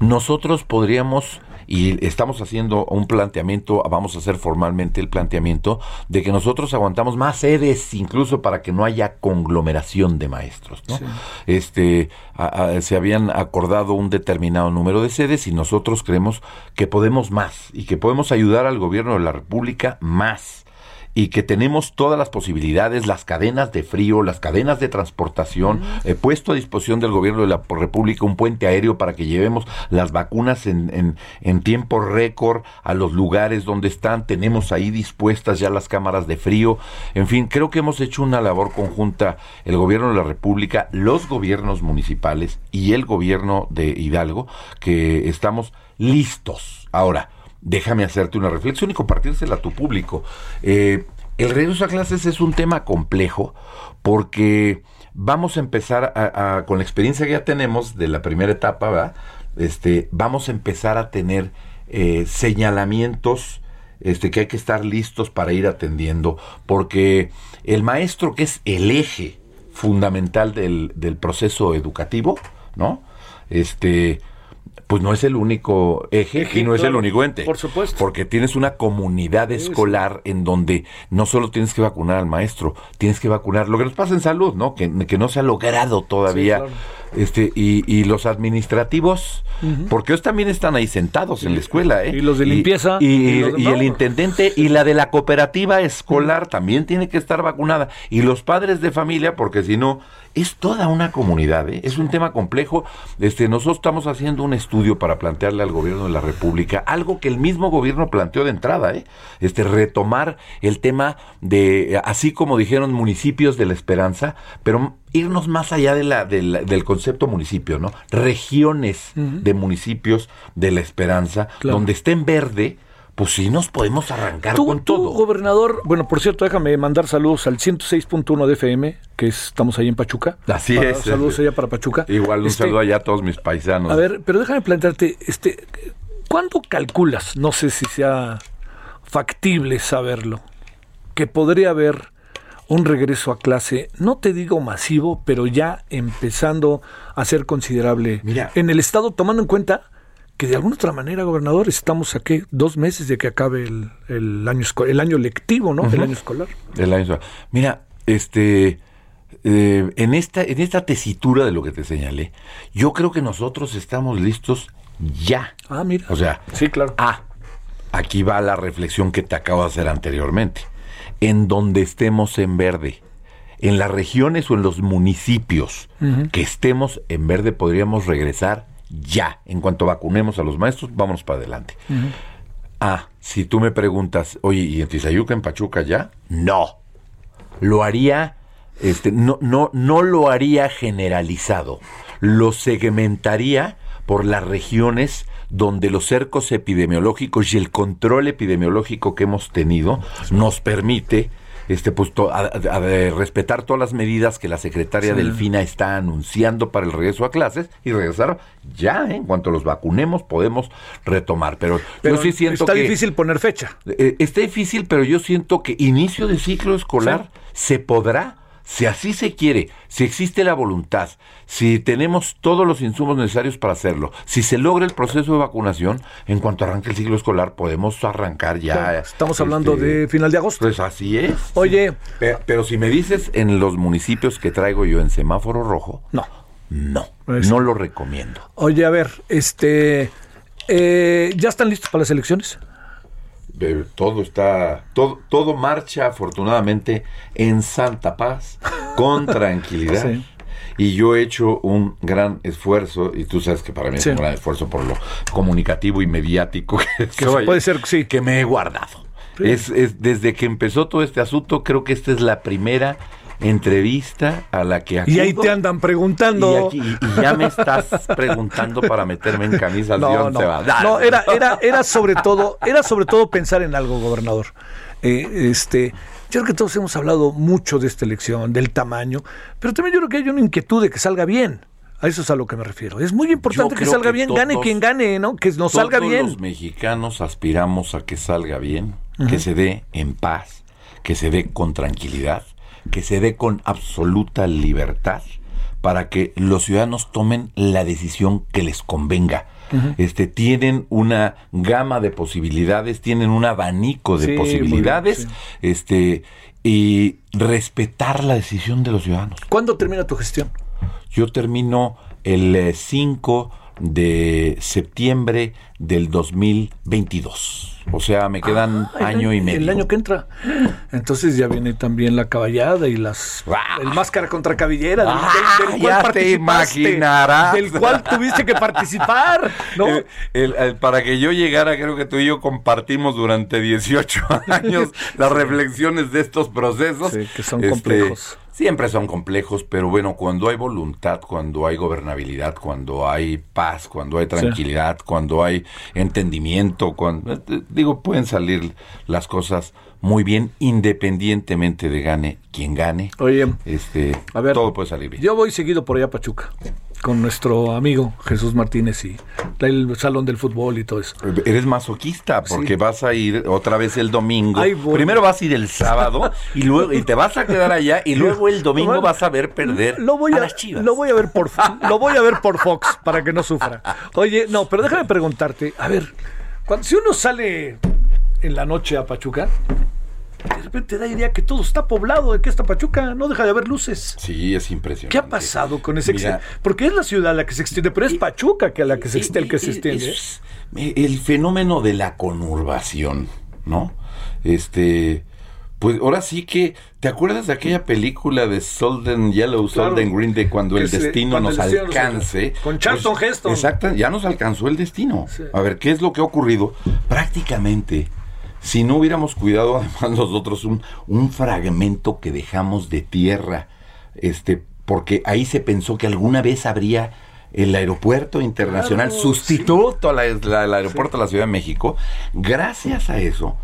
nosotros podríamos, y estamos haciendo un planteamiento, vamos a hacer formalmente el planteamiento, de que nosotros aguantamos más sedes, incluso para que no haya conglomeración de maestros. ¿no? Este, a- a- se habían acordado un determinado número de sedes y nosotros creemos que podemos más y que podemos ayudar al gobierno de la República más y que tenemos todas las posibilidades, las cadenas de frío, las cadenas de transportación, he puesto a disposición del gobierno de la República un puente aéreo para que llevemos las vacunas en, en, en tiempo récord a los lugares donde están, tenemos ahí dispuestas ya las cámaras de frío, en fin, creo que hemos hecho una labor conjunta el gobierno de la República, los gobiernos municipales y el gobierno de Hidalgo, que estamos listos. Ahora, déjame hacerte una reflexión y compartírsela a tu público. Eh, el regreso a clases es un tema complejo porque vamos a empezar a- con la experiencia que ya tenemos de la primera etapa, ¿verdad? Este, vamos a empezar a tener eh, señalamientos este, que hay que estar listos para ir atendiendo, porque el maestro, que es el eje fundamental del, del proceso educativo, ¿no? Este, pues no es el único eje,
Eje,
y no es el único ente.
por supuesto.
Porque tienes una comunidad
Sí,
escolar en donde no solo tienes que vacunar al maestro, tienes que vacunar lo que nos pasa en salud, ¿no? Que, que no se ha logrado todavía.
claro.
Este, y, y los administrativos, porque ellos también están ahí sentados en la escuela, ¿eh?
Y los de limpieza,
Y,
y
y-
los de-
y el intendente y la de la cooperativa escolar también tiene que estar vacunada. Y los padres de familia, porque si no, es toda una comunidad, ¿eh? Es un tema complejo. Este, nosotros estamos haciendo un estudio para plantearle al gobierno de la República algo que el mismo gobierno planteó de entrada, ¿eh? Este, retomar el tema de, así como dijeron municipios de la esperanza, pero irnos más allá de la, de la- del concepto municipio, ¿no? Regiones de municipios de la esperanza,
Claro.
donde esté en verde, pues sí nos podemos arrancar
Tú,
con
tú,
todo.
gobernador, bueno, por cierto, déjame mandar saludos al 106.1 de FM, que es- estamos ahí en Pachuca.
Así
Para-
es.
Saludos allá para Pachuca.
Igual un
Este,
saludo allá a todos mis paisanos.
A ver, pero déjame plantearte, este, ¿cuándo calculas, no sé si sea factible saberlo, que podría haber un regreso a clase, no te digo masivo, pero ya empezando a ser considerable
Mira.
en el Estado, tomando en cuenta que de alguna otra manera, gobernador, estamos aquí dos meses de que acabe el, el año, el año lectivo, ¿no? El año escolar.
El año- Mira, este, eh, en esta, en esta tesitura de lo que te señalé, yo creo que nosotros estamos listos ya.
Ah, mira.
O sea,
sí, claro.
Ah, aquí va la reflexión que te acabo de hacer anteriormente. En donde estemos en verde, en las regiones o en los municipios que estemos en verde, podríamos regresar ya. En cuanto vacunemos a los maestros, vámonos para adelante. Ah, si tú me preguntas, oye, ¿y en Tizayuca, en Pachuca ya? No. Lo haría, este, no, no, no lo haría generalizado. Lo segmentaría por las regiones donde los cercos epidemiológicos y el control epidemiológico que hemos tenido nos permite este pues to- a- a- a- de respetar todas las medidas que la secretaria
Sí.
Delfina está anunciando para el regreso a clases y regresar ya ¿eh? en cuanto los vacunemos podemos retomar pero,
Pero
yo sí siento
está
que
difícil poner fecha.
eh, está difícil, pero yo siento que inicio de ciclo escolar se podrá, si así se quiere, si existe la voluntad, si tenemos todos los insumos necesarios para hacerlo, si se logra el proceso de vacunación, en cuanto arranque el ciclo escolar, podemos arrancar ya.
Estamos hablando
este,
de final de agosto.
Pues así es.
Oye,
Pero, pero si me dices en los municipios que traigo yo en semáforo rojo,
no.
No, no lo recomiendo.
Oye, a ver, este, eh, ¿ya están listos para las elecciones?
Todo está, todo, todo marcha afortunadamente en santa paz, con tranquilidad.
Sí.
y yo he hecho un gran esfuerzo, y tú sabes que para mí
Sí.
es un gran esfuerzo por lo comunicativo y mediático que,
Que
soy,
puede ser, sí.
que me he guardado.
Sí.
Es, es- desde que empezó todo este asunto, creo que esta es la primera entrevista a la que
Y ahí
acudo.
te andan preguntando.
Y, aquí- y ya me estás preguntando para meterme en camisas
No,
once
no,
varas.
no, era, era, era sobre todo, era sobre todo pensar en algo, gobernador. Eh, este, yo creo que todos hemos hablado mucho de esta elección, del tamaño, pero también yo creo que hay una inquietud de que salga bien. A eso es a lo que me refiero. Es muy importante que salga
que
bien, gane quien gane, ¿no? Que nos salga
Todos
bien.
los mexicanos aspiramos a que salga bien, que se dé en paz, que se dé con tranquilidad, que se dé con absoluta libertad para que los ciudadanos tomen la decisión que les convenga. Este tienen una gama de posibilidades, tienen un abanico de
Sí, muy bien,
posibilidades,
sí.
este y respetar la decisión de los ciudadanos.
¿Cuándo termina tu gestión?
Yo termino el eh, 5 de septiembre del 2022. O sea, me quedan
Ah, el
año y medio.
El año que entra. Entonces ya viene también la caballada y las el máscara contra cabellera del,
Ah,
del- del cual
ya te imaginarás.
Del cual tuviste que participar, ¿no?
El- para que yo llegara, creo que tú y yo compartimos durante 18 años las reflexiones de estos procesos.
Sí, que son
Este,
complejos.
Siempre son complejos, pero bueno, cuando hay voluntad, cuando hay gobernabilidad, cuando hay paz, cuando hay tranquilidad, cuando hay entendimiento, cuando eh, digo, pueden salir las cosas muy bien, independientemente de gane quien gane.
Oye,
este,
a ver,
todo puede salir bien.
Yo voy seguido por allá a Pachuca con nuestro amigo Jesús Martínez y el salón del fútbol y todo eso.
Eres masoquista porque vas a ir otra vez el domingo. Primero vas a ir el sábado y luego y te vas a quedar allá y luego el domingo
Bueno,
vas a ver perder
lo voy
a
a,
las Chivas.
Lo voy a ver por lo voy a ver por Fox para que no sufra. Oye, no, pero déjame preguntarte, a ver, cuando, si uno sale en la noche a Pachuca, de repente da idea que todo está poblado, de que esta Pachuca no deja de haber luces.
Sí, es impresionante.
¿Qué ha pasado con ese
Mira,
Porque es la ciudad la que se extiende, pero es Pachuca que a la que se extiende, el que se extiende.
es- el fenómeno de la conurbación, ¿no? Este, pues ahora sí que, ¿te acuerdas de aquella película de Solden Yellow,
Claro.
Solden Green, de cuando el
se-
destino
cuando
nos
el
alcance?
Con Charlton Heston.
Exacto, ya nos alcanzó el destino.
Sí.
A ver, ¿qué es lo que ha ocurrido? Prácticamente, si no hubiéramos cuidado además nosotros un, un fragmento que dejamos de tierra, este, porque ahí se pensó que alguna vez habría el aeropuerto internacional
Claro,
sustituto a la- la- al aeropuerto de la Ciudad de México. Gracias a eso,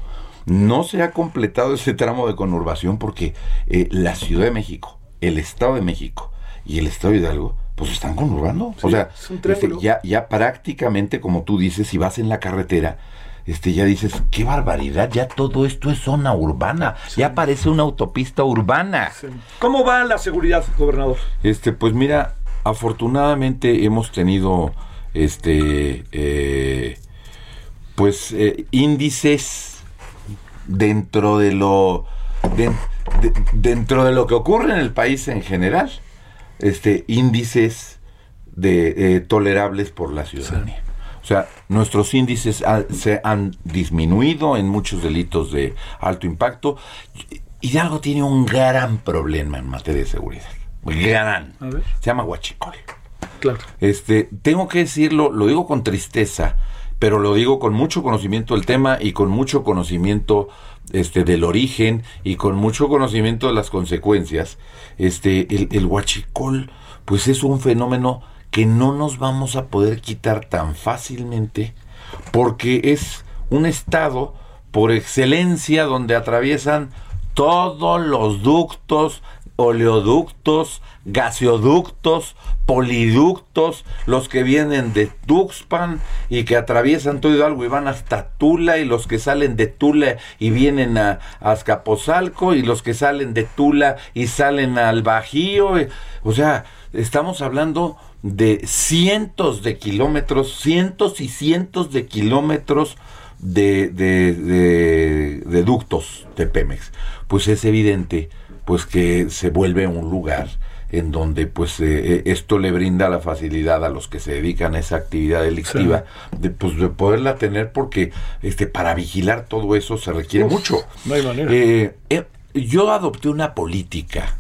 no se ha completado ese tramo de conurbación porque eh, la Ciudad de México, el Estado de México y el Estado de Hidalgo, pues están conurbando. o sea,
es un
este, ya, ya prácticamente, como tú dices, si vas en la carretera, este, ya dices, qué barbaridad, ya todo esto es zona urbana, ya parece una autopista urbana.
¿Cómo va la seguridad, gobernador?
Este, pues mira, afortunadamente hemos tenido este eh, pues eh, índices dentro de lo de- de- dentro de lo que ocurre en el país en general, este índices de eh, tolerables por la ciudadanía. O sea, nuestros índices ha- se han disminuido en muchos delitos de alto impacto. Hidalgo tiene un gran problema en materia de seguridad. Gran.
A ver.
Se llama Huachicol.
Claro.
Este, tengo que decirlo, lo digo con tristeza, pero lo digo con mucho conocimiento del tema y con mucho conocimiento este del origen y con mucho conocimiento de las consecuencias. Este, el, el huachicol, pues es un fenómeno que no nos vamos a poder quitar tan fácilmente porque es un estado por excelencia donde atraviesan todos los ductos, oleoductos, gaseoductos, poliductos, los que vienen de Tuxpan y que atraviesan todo Hidalgo y van hasta Tula, y los que salen de Tula y vienen a, a Azcapotzalco, y los que salen de Tula y salen al Bajío. y- o sea, estamos hablando de cientos de kilómetros, cientos y cientos de kilómetros de, de, de- de ductos de Pemex. Pues es evidente pues que se vuelve un lugar en donde pues eh, eh, esto le brinda la facilidad a los que se dedican a esa actividad delictiva de pues de poderla tener porque este para vigilar todo eso se requiere
Uf,
mucho
no hay manera.
Eh, eh, yo adopté una política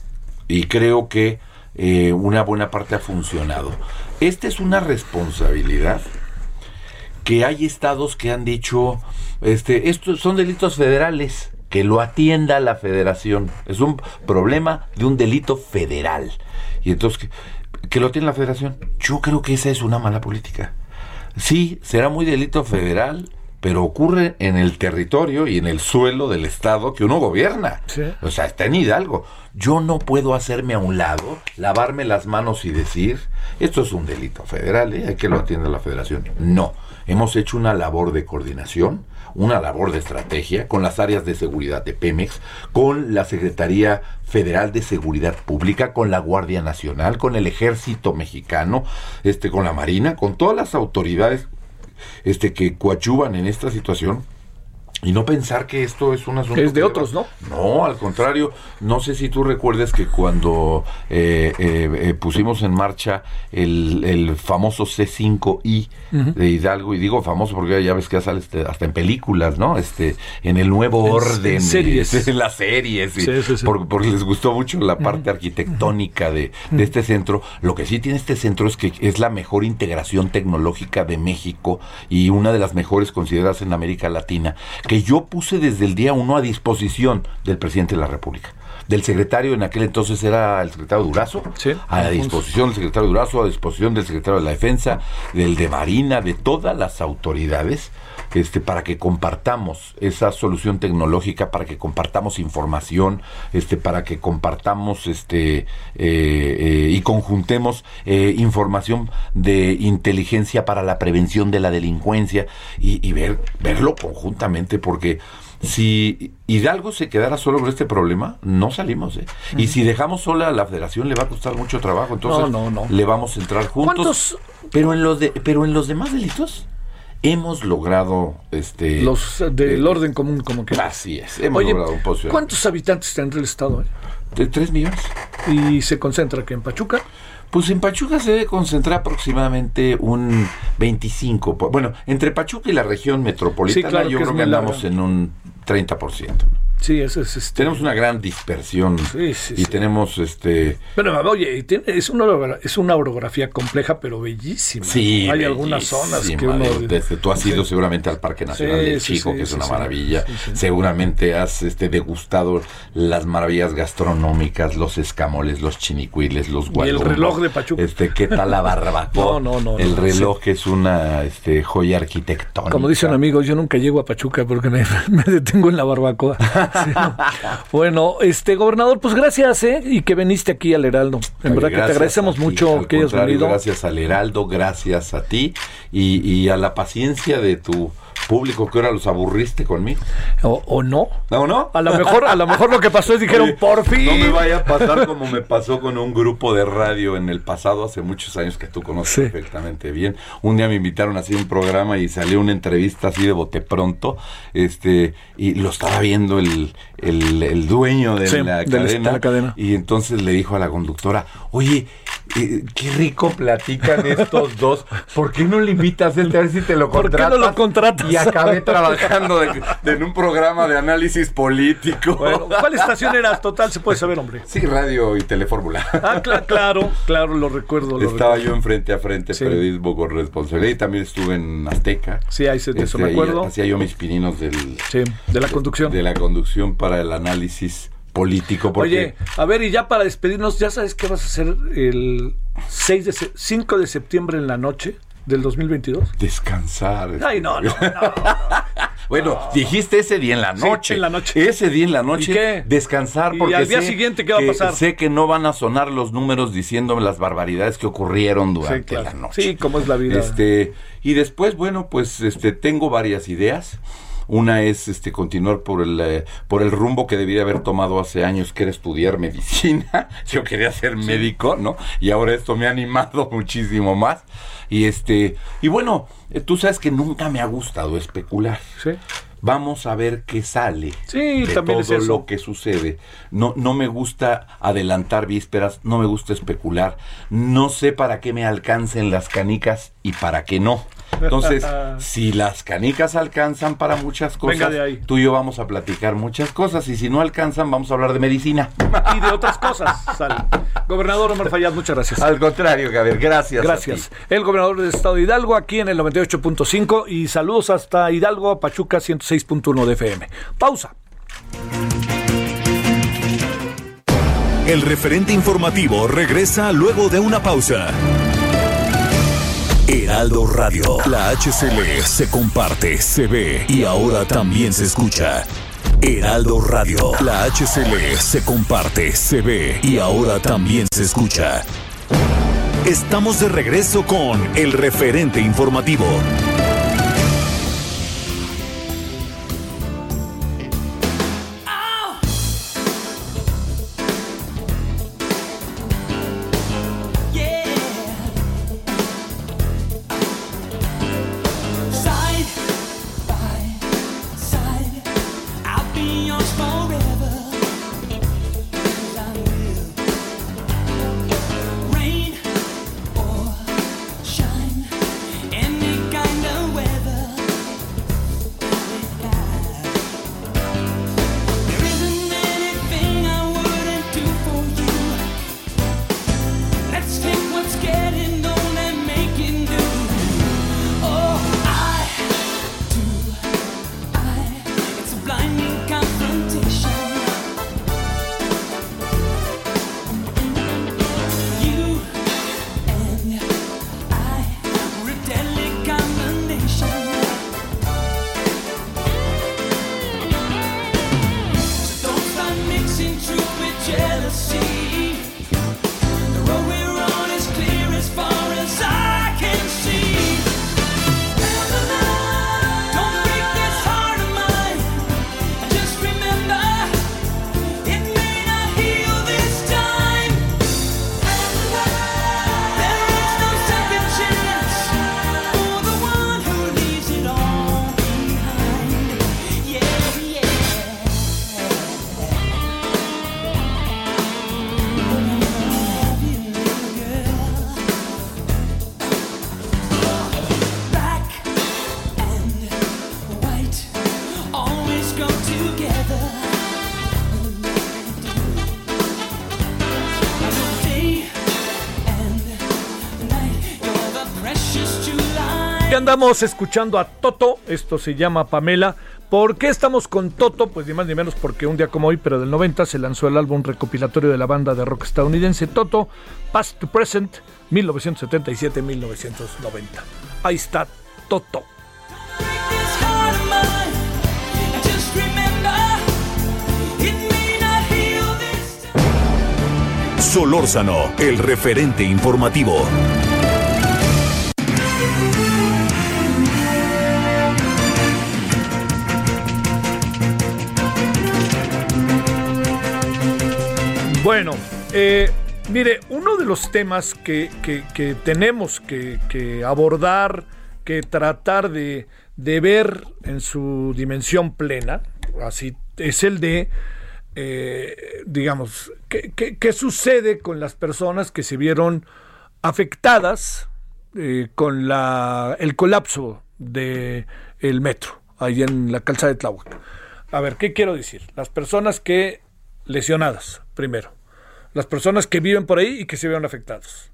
y creo que eh, una buena parte ha funcionado. Esta es una responsabilidad que hay estados que han dicho, este, estos son delitos federales, que lo atienda la federación. Es un problema de un delito federal. Y entonces, que, que lo atienda la federación. Yo creo que esa es una mala política. Sí, será muy delito federal, pero ocurre en el territorio y en el suelo del estado que uno gobierna. O sea, está en Hidalgo. Yo no puedo hacerme a un lado, lavarme las manos y decir, esto es un delito federal, ¿eh? hay que lo atienda la federación. No, hemos hecho una labor de coordinación, una labor de estrategia con las áreas de seguridad de Pemex, con la Secretaría Federal de Seguridad Pública, con la Guardia Nacional, con el Ejército Mexicano, este, con la Marina, con todas las autoridades este, que coadyuvan en esta situación y no pensar que esto es un asunto
Que es de
que
otros, ¿no?
No, al contrario, no sé si tú recuerdas que cuando eh, eh, eh, pusimos en marcha el, el famoso C5I
Ujú.
de Hidalgo, y digo famoso porque ya ves que ya sale este, hasta en películas, ¿no? Este, en el nuevo
En-
orden.
en series.
En las series.
Sí, sí, sí.
por- porque les gustó mucho la parte arquitectónica de, de este centro. Lo que sí tiene este centro es que es la mejor integración tecnológica de México y una de las mejores consideradas en América Latina, que yo puse desde el día uno a disposición del presidente de la República. Del secretario, en aquel entonces era el secretario Durazo, a la disposición del secretario Durazo, a disposición del secretario de la Defensa, del de Marina, de todas las autoridades, este, para que compartamos esa solución tecnológica, para que compartamos información, este, para que compartamos este, eh, eh, y conjuntemos eh, información de inteligencia para la prevención de la delincuencia y, y ver, verlo conjuntamente, porque si Hidalgo se quedara solo con este problema, no salimos. ¿eh? Y si dejamos sola a la federación, le va a costar mucho trabajo. Entonces,
No, no, no.
le vamos a entrar juntos. Pero en los de, pero en los demás delitos hemos logrado este
Los del orden común, como que.
Así es, hemos
Oye,
logrado un.
¿cuántos habitantes tendrá el estado? eh?
De 3 millones.
¿Y se concentra que en Pachuca?
Pues en Pachuca se debe concentrar aproximadamente un 25. por- Bueno, entre Pachuca y la región metropolitana,
Sí, claro
yo creo que andamos
larga.
en un 30%. ¿no?
Sí, eso es este.
Tenemos una gran dispersión y tenemos este
Pero oye, tiene- es una, es una orografía compleja, pero bellísima.
Sí,
Hay algunas zonas que uno.
desde- tú has ido
Sí.
seguramente al Parque Nacional
Sí,
del
sí,
Chico,
sí,
que es
sí,
una
sí.
maravilla.
Sí, sí.
Seguramente has este, degustado las maravillas gastronómicas, los escamoles, los chinicuiles, los
Y el reloj de Pachuca.
Este, ¿qué tal la barbacoa?
No, no, no,
El
no,
reloj que es una este, joya arquitectónica.
Como dicen amigos, yo nunca llego a Pachuca porque me, me detengo en la barbacoa. Sí, no. Bueno, este gobernador, pues gracias, ¿eh? Y que viniste aquí al Heraldo. En
Oye,
verdad que te agradecemos
ti,
mucho que hayas venido.
Gracias al Heraldo, gracias a ti y, y a la paciencia de tu público que ahora los aburriste conmigo.
O, o no.
¿No, no?
A lo mejor, a lo mejor lo que pasó es dijeron,
Oye,
por fin.
No me vaya a pasar como me pasó con un grupo de radio en el pasado, hace muchos años que tú conoces perfectamente bien. Un día me invitaron a hacer un programa y salió una entrevista así de bote pronto, este, y lo estaba viendo el, el, el dueño de,
Sí,
la
de la-
cadena,
de la cadena.
y entonces le dijo a la conductora, oye, eh, qué rico platican estos dos, ¿por qué no le invitas a él a ver si te lo
¿Por qué
contratas?
no lo contratas?
Y acabé trabajando de- de- en un programa de análisis político.
Bueno, ¿cuál estación eras? Total, se puede saber, hombre.
Sí, radio y telefórmula.
Ah, cla- claro, claro, lo recuerdo. Lo
Estaba
recuerdo.
yo en frente a frente,
Sí.
periodismo con responsabilidad y también estuve en Azteca.
Sí, ahí se- de eso me acuerdo.
Hacía yo mis pininos del,
Sí, de la conducción.
de la conducción para el análisis político. Porque
Oye, a ver, y ya para despedirnos, ¿ya sabes qué vas a hacer el 6 de se- 5 de septiembre en la noche del 2022?
descansar.
Ay, no, no,
Bueno, dijiste ese día en la
Sí,
noche.
en la noche.
Ese día en la noche.
¿Y qué?
Descansar
¿Y
porque
al día
sé
siguiente qué va a pasar?
Sé que no van a sonar los números diciéndome las barbaridades que ocurrieron durante
claro.
la noche.
Sí, como es la vida.
Este, y después, bueno, pues este tengo varias ideas. Una es este continuar por el eh, por el rumbo que debía haber tomado hace años, que era estudiar medicina. Yo quería ser médico, ¿no? Y ahora esto me ha animado muchísimo más. Y este, y bueno, eh, tú sabes que nunca me ha gustado especular.
Sí.
Vamos a ver qué sale
Sí,
de
también
todo
es eso.
lo que sucede. No, no me gusta adelantar vísperas, no me gusta especular. No sé para qué me alcancen las canicas y para qué no. Entonces, si las canicas alcanzan para muchas cosas, tú y yo vamos a platicar muchas cosas. Y si no alcanzan, vamos a hablar de medicina.
y de otras cosas. Sale. Gobernador Omar Fayad, muchas gracias.
Al contrario, Gabriel, gracias. a
Gracias.
ti.
El gobernador del estado de Hidalgo aquí en el 98.5 y saludos hasta Hidalgo, Pachuca 106.1 de FM. Pausa.
El referente informativo regresa luego de una pausa. Heraldo Radio, la HCL se comparte, se ve y ahora también se escucha. Heraldo Radio, la HCL se comparte, se ve y ahora también se escucha. Estamos de regreso con el referente informativo.
Andamos escuchando a Toto, esto se llama Pamela. ¿Por qué estamos con Toto? Pues ni más ni menos porque un día como hoy, pero del 90, se lanzó el álbum recopilatorio de la banda de rock estadounidense Toto, Past to Present, 1977-1990. Ahí está Toto.
Solórzano, el referente informativo.
Bueno, eh, mire, uno de los temas que, tenemos que, abordar, que tratar de, ver en su dimensión plena, así es el de, eh, digamos, ¿qué, sucede con las personas que se vieron afectadas eh, con el colapso del el metro, ahí en la calzada de Tláhuac? A ver, ¿qué quiero decir? Las personas que lesionadas, primero. Las personas que viven por ahí y que se vieron afectados.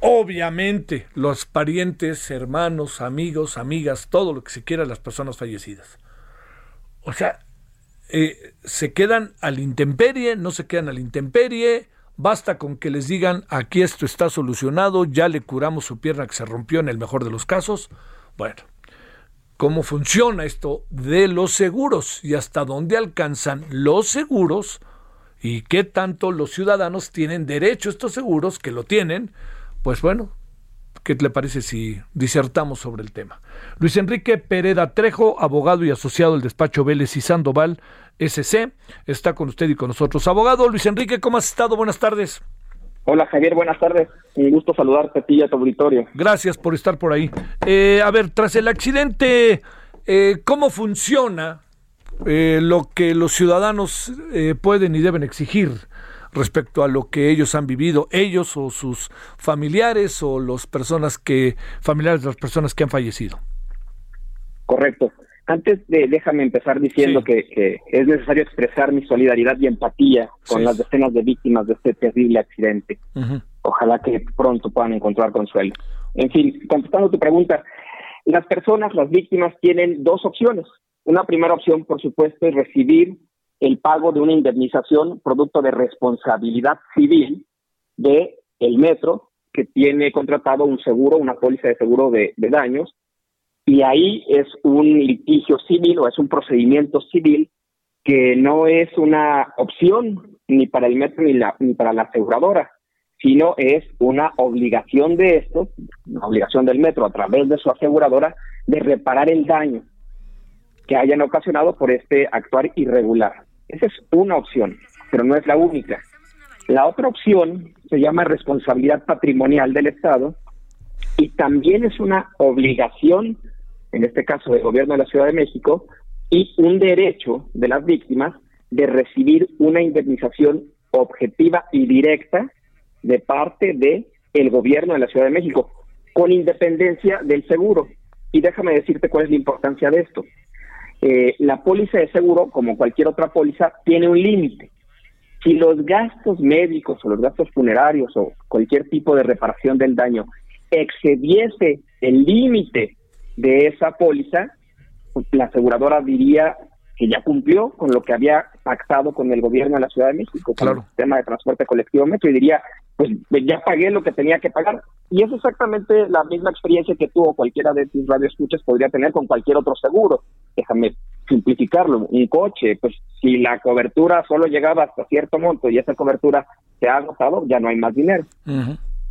Obviamente, los parientes, hermanos, amigos, amigas, todo lo que se quiera, las personas fallecidas. O sea, eh, se quedan al intemperie, no se quedan al intemperie, basta con que les digan, aquí esto está solucionado, ya le curamos su pierna que se rompió en el mejor de los casos. Bueno, cómo funciona esto de los seguros y hasta dónde alcanzan los seguros y qué tanto los ciudadanos tienen derecho a estos seguros que lo tienen, pues bueno, ¿qué le parece si disertamos sobre el tema? Luis Enrique Pereda Trejo, abogado y asociado del despacho Vélez y Sandoval SC, está con usted y con nosotros. Abogado Luis Enrique, ¿cómo has estado? Buenas tardes.
Hola Javier, buenas tardes. Un gusto saludarte a ti y a tu auditorio.
Gracias por estar por ahí. Eh, a ver, tras el accidente, eh, ¿cómo funciona eh, lo que los ciudadanos eh, pueden y deben exigir respecto a lo que ellos han vivido, ellos o sus familiares o las personas que, familiares de las personas que han fallecido.
Correcto. Antes de, déjame empezar diciendo que, que es necesario expresar mi solidaridad y empatía con
Sí.
las decenas de víctimas de este terrible accidente. Ojalá que pronto puedan encontrar consuelo. En fin, contestando tu pregunta, las personas, las víctimas, tienen dos opciones. Una primera opción, por supuesto, es recibir el pago de una indemnización producto de responsabilidad civil de el metro que tiene contratado un seguro, una póliza de seguro de, daños, y ahí es un litigio civil o es un procedimiento civil que no es una opción ni para el metro ni, la, ni para la aseguradora, sino es una obligación de esto, una obligación del metro a través de su aseguradora de reparar el daño que hayan ocasionado por este actuar irregular. Esa es una opción, pero no es la única. La otra opción se llama responsabilidad patrimonial del Estado y también es una obligación, en este caso del gobierno de la Ciudad de México, y un derecho de las víctimas de recibir una indemnización objetiva y directa de parte de el gobierno de la Ciudad de México, con independencia del seguro. Y déjame decirte cuál es la importancia de esto. Eh, la póliza de seguro, como cualquier otra póliza, tiene un límite. Si los gastos médicos o los gastos funerarios o cualquier tipo de reparación del daño excediese el límite de esa póliza, pues, la aseguradora diría que ya cumplió con lo que había pactado con el gobierno de la Ciudad de México, con el sistema de transporte colectivo metro, y diría, pues ya pagué lo que tenía que pagar. Y es exactamente la misma experiencia que tuvo cualquiera de tus radioescuchas podría tener con cualquier otro seguro. Déjame simplificarlo. Un coche, pues si la cobertura solo llegaba hasta cierto monto y esa cobertura se ha agotado, ya no hay más dinero.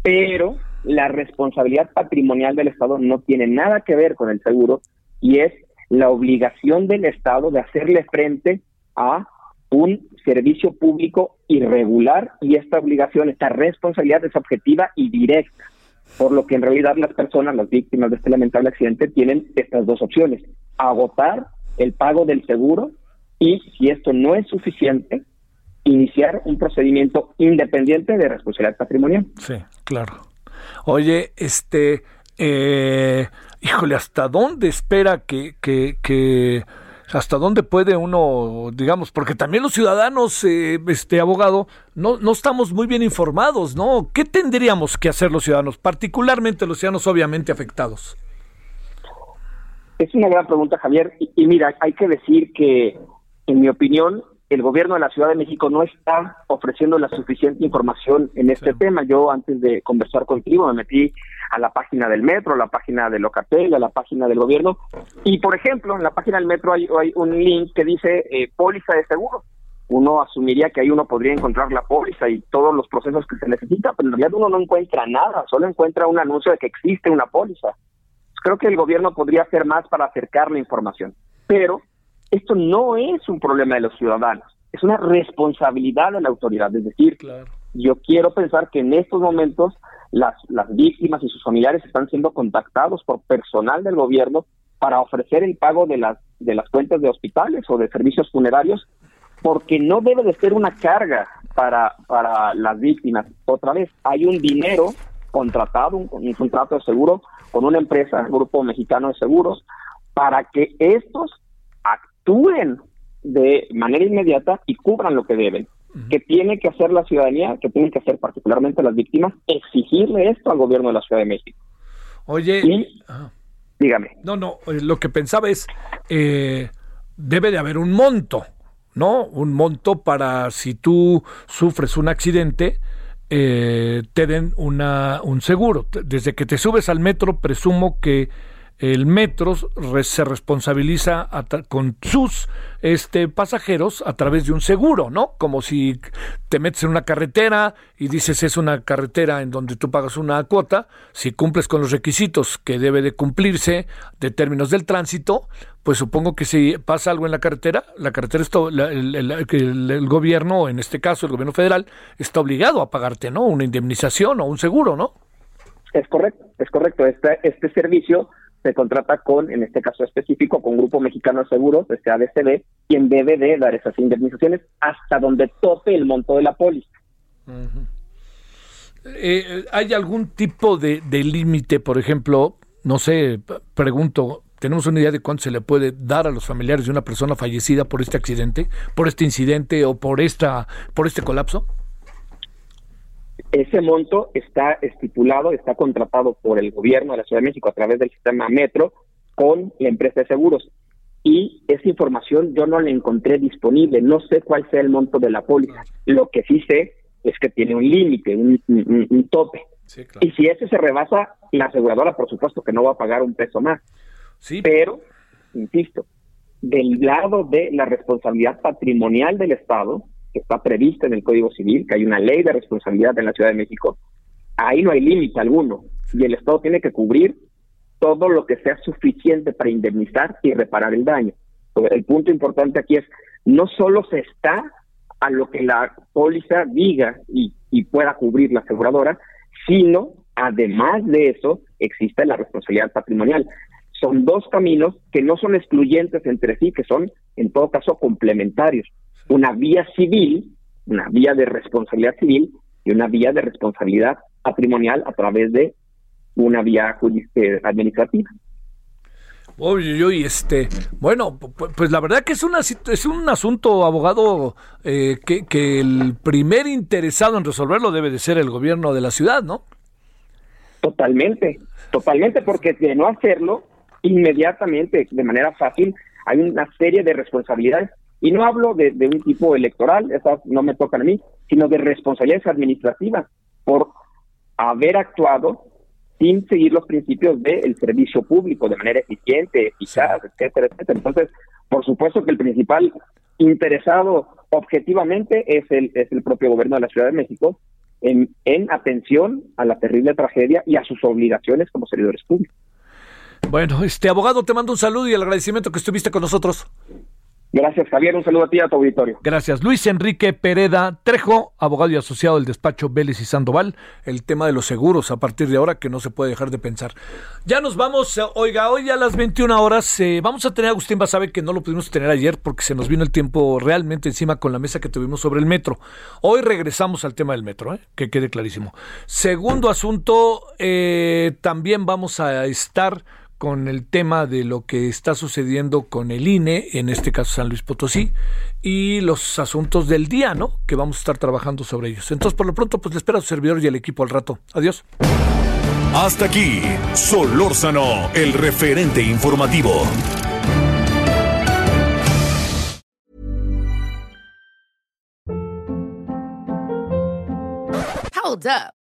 Pero la responsabilidad patrimonial del Estado no tiene nada que ver con el seguro y es la obligación del Estado de hacerle frente a un servicio público irregular y esta obligación, esta responsabilidad es objetiva y directa, por lo que en realidad las personas, las víctimas de este lamentable accidente, tienen estas dos opciones, agotar el pago del seguro y, si esto no es suficiente, iniciar un procedimiento independiente de responsabilidad patrimonial.
Sí, claro. Oye, este, eh, híjole, ¿hasta dónde espera que, que, que, hasta dónde puede uno, digamos, porque también los ciudadanos, eh, este abogado, no, no estamos muy bien informados, ¿no? ¿Qué tendríamos que hacer los ciudadanos, particularmente los ciudadanos obviamente afectados?
Es una gran pregunta, Javier. Y, y mira, hay que decir que, en mi opinión, el gobierno de la Ciudad de México no está ofreciendo la suficiente información en este tema. Yo antes de conversar contigo me metí a la página del metro, a la página de Locatel, a la página del gobierno. Y, por ejemplo, en la página del metro hay, hay un link que dice eh, póliza de seguro. Uno asumiría que ahí uno podría encontrar la póliza y todos los procesos que se necesita, pero en realidad uno no encuentra nada, solo encuentra un anuncio de que existe una póliza. Creo que el gobierno podría hacer más para acercar la información, pero esto no es un problema de los ciudadanos, es una responsabilidad de la autoridad. Es decir, yo quiero pensar que en estos momentos las, las víctimas y sus familiares están siendo contactados por personal del gobierno para ofrecer el pago de las, de las cuentas de hospitales o de servicios funerarios, porque no debe de ser una carga para, para las víctimas. Otra vez, hay un dinero contratado, un, un contrato de seguro con una empresa, el Grupo Mexicano de Seguros, para que estos actúen de manera inmediata y cubran lo que deben. que tiene que hacer la ciudadanía? que tienen que hacer particularmente las víctimas? Exigirle esto al gobierno de la Ciudad de México.
Oye,
Y, dígame.
No, no, eh, lo que pensaba es, eh, debe de haber un monto, ¿no? Un monto para si tú sufres un accidente, eh, te den una, un seguro. Desde que te subes al metro, presumo que el metro se responsabiliza con sus este, pasajeros a través de un seguro, ¿no? Como si te metes en una carretera y dices es una carretera en donde tú pagas una cuota, si cumples con los requisitos que debe de cumplirse de términos del tránsito, pues supongo que si pasa algo en la carretera, la carretera está, la- el- el gobierno, en este caso el gobierno federal, está obligado a pagarte, ¿no? Una indemnización o un seguro, ¿no?
Es correcto, es correcto. Este, este servicio se contrata con, en este caso específico, con Grupo Mexicano de Seguros, este ADCB, quien debe de dar esas indemnizaciones hasta donde tope el monto de la póliza.
Eh, ¿Hay algún tipo de, de límite, por ejemplo, no sé, pregunto, ¿tenemos una idea de cuánto se le puede dar a los familiares de una persona fallecida por este accidente, por este incidente o por esta, por este colapso?
Ese monto está estipulado, está contratado por el gobierno de la Ciudad de México a través del sistema Metro con la empresa de seguros. Y esa información yo no la encontré disponible, no sé cuál sea el monto de la póliza. Lo que sí sé es que tiene un límite, un, un- un tope. Y si ese se rebasa, la aseguradora por supuesto que no va a pagar un peso más. Pero, insisto, del lado de la responsabilidad patrimonial del Estado, que está prevista en el Código Civil, que hay una ley de responsabilidad en la Ciudad de México, ahí no hay límite alguno. Y el Estado tiene que cubrir todo lo que sea suficiente para indemnizar y reparar el daño. El punto importante aquí es, no solo se está a lo que la póliza diga y, y pueda cubrir la aseguradora, sino además de eso existe la responsabilidad patrimonial. Son dos caminos que no son excluyentes entre sí, que son en todo caso complementarios. Una vía civil, una vía de responsabilidad civil y una vía de responsabilidad patrimonial a través de una vía eh, administrativa.
Oye, oye, este, bueno, pu- pu- pues la verdad que es, una, es un asunto, abogado, eh, que, que el primer interesado en resolverlo debe de ser el gobierno de la ciudad, ¿no?
Totalmente, totalmente, porque de no hacerlo, inmediatamente, de manera fácil, hay una serie de responsabilidades. Y no hablo de, de un tipo electoral, esas no me tocan a mí, sino de responsabilidades administrativas por haber actuado sin seguir los principios del servicio público de manera eficiente, eficaz, etcétera, etcétera. Entonces, por supuesto que el principal interesado objetivamente es el, es el propio gobierno de la Ciudad de México en, en atención a la terrible tragedia y a sus obligaciones como servidores públicos.
Bueno, este abogado, te mando un saludo y el agradecimiento que estuviste con nosotros.
Gracias, Javier. Un saludo a ti y a tu auditorio.
Gracias. Luis Enrique Pereda Trejo, abogado y asociado del despacho Vélez y Sandoval. El tema de los seguros a partir de ahora que no se puede dejar de pensar. Ya nos vamos. Oiga, hoy a las 21 horas eh, vamos a tener a Agustín Basabe que no lo pudimos tener ayer porque se nos vino el tiempo realmente encima con la mesa que tuvimos sobre el metro. Hoy regresamos al tema del metro, ¿eh? que quede clarísimo. Segundo asunto, eh, también vamos a estar con el tema de lo que está sucediendo con el INE, en este caso San Luis Potosí, y los asuntos del día, ¿no? Que vamos a estar trabajando sobre ellos. Entonces, por lo pronto, pues le espero a su servidor y al equipo al rato. Adiós.
Hasta aquí, Solórzano, el referente informativo.
Hold up.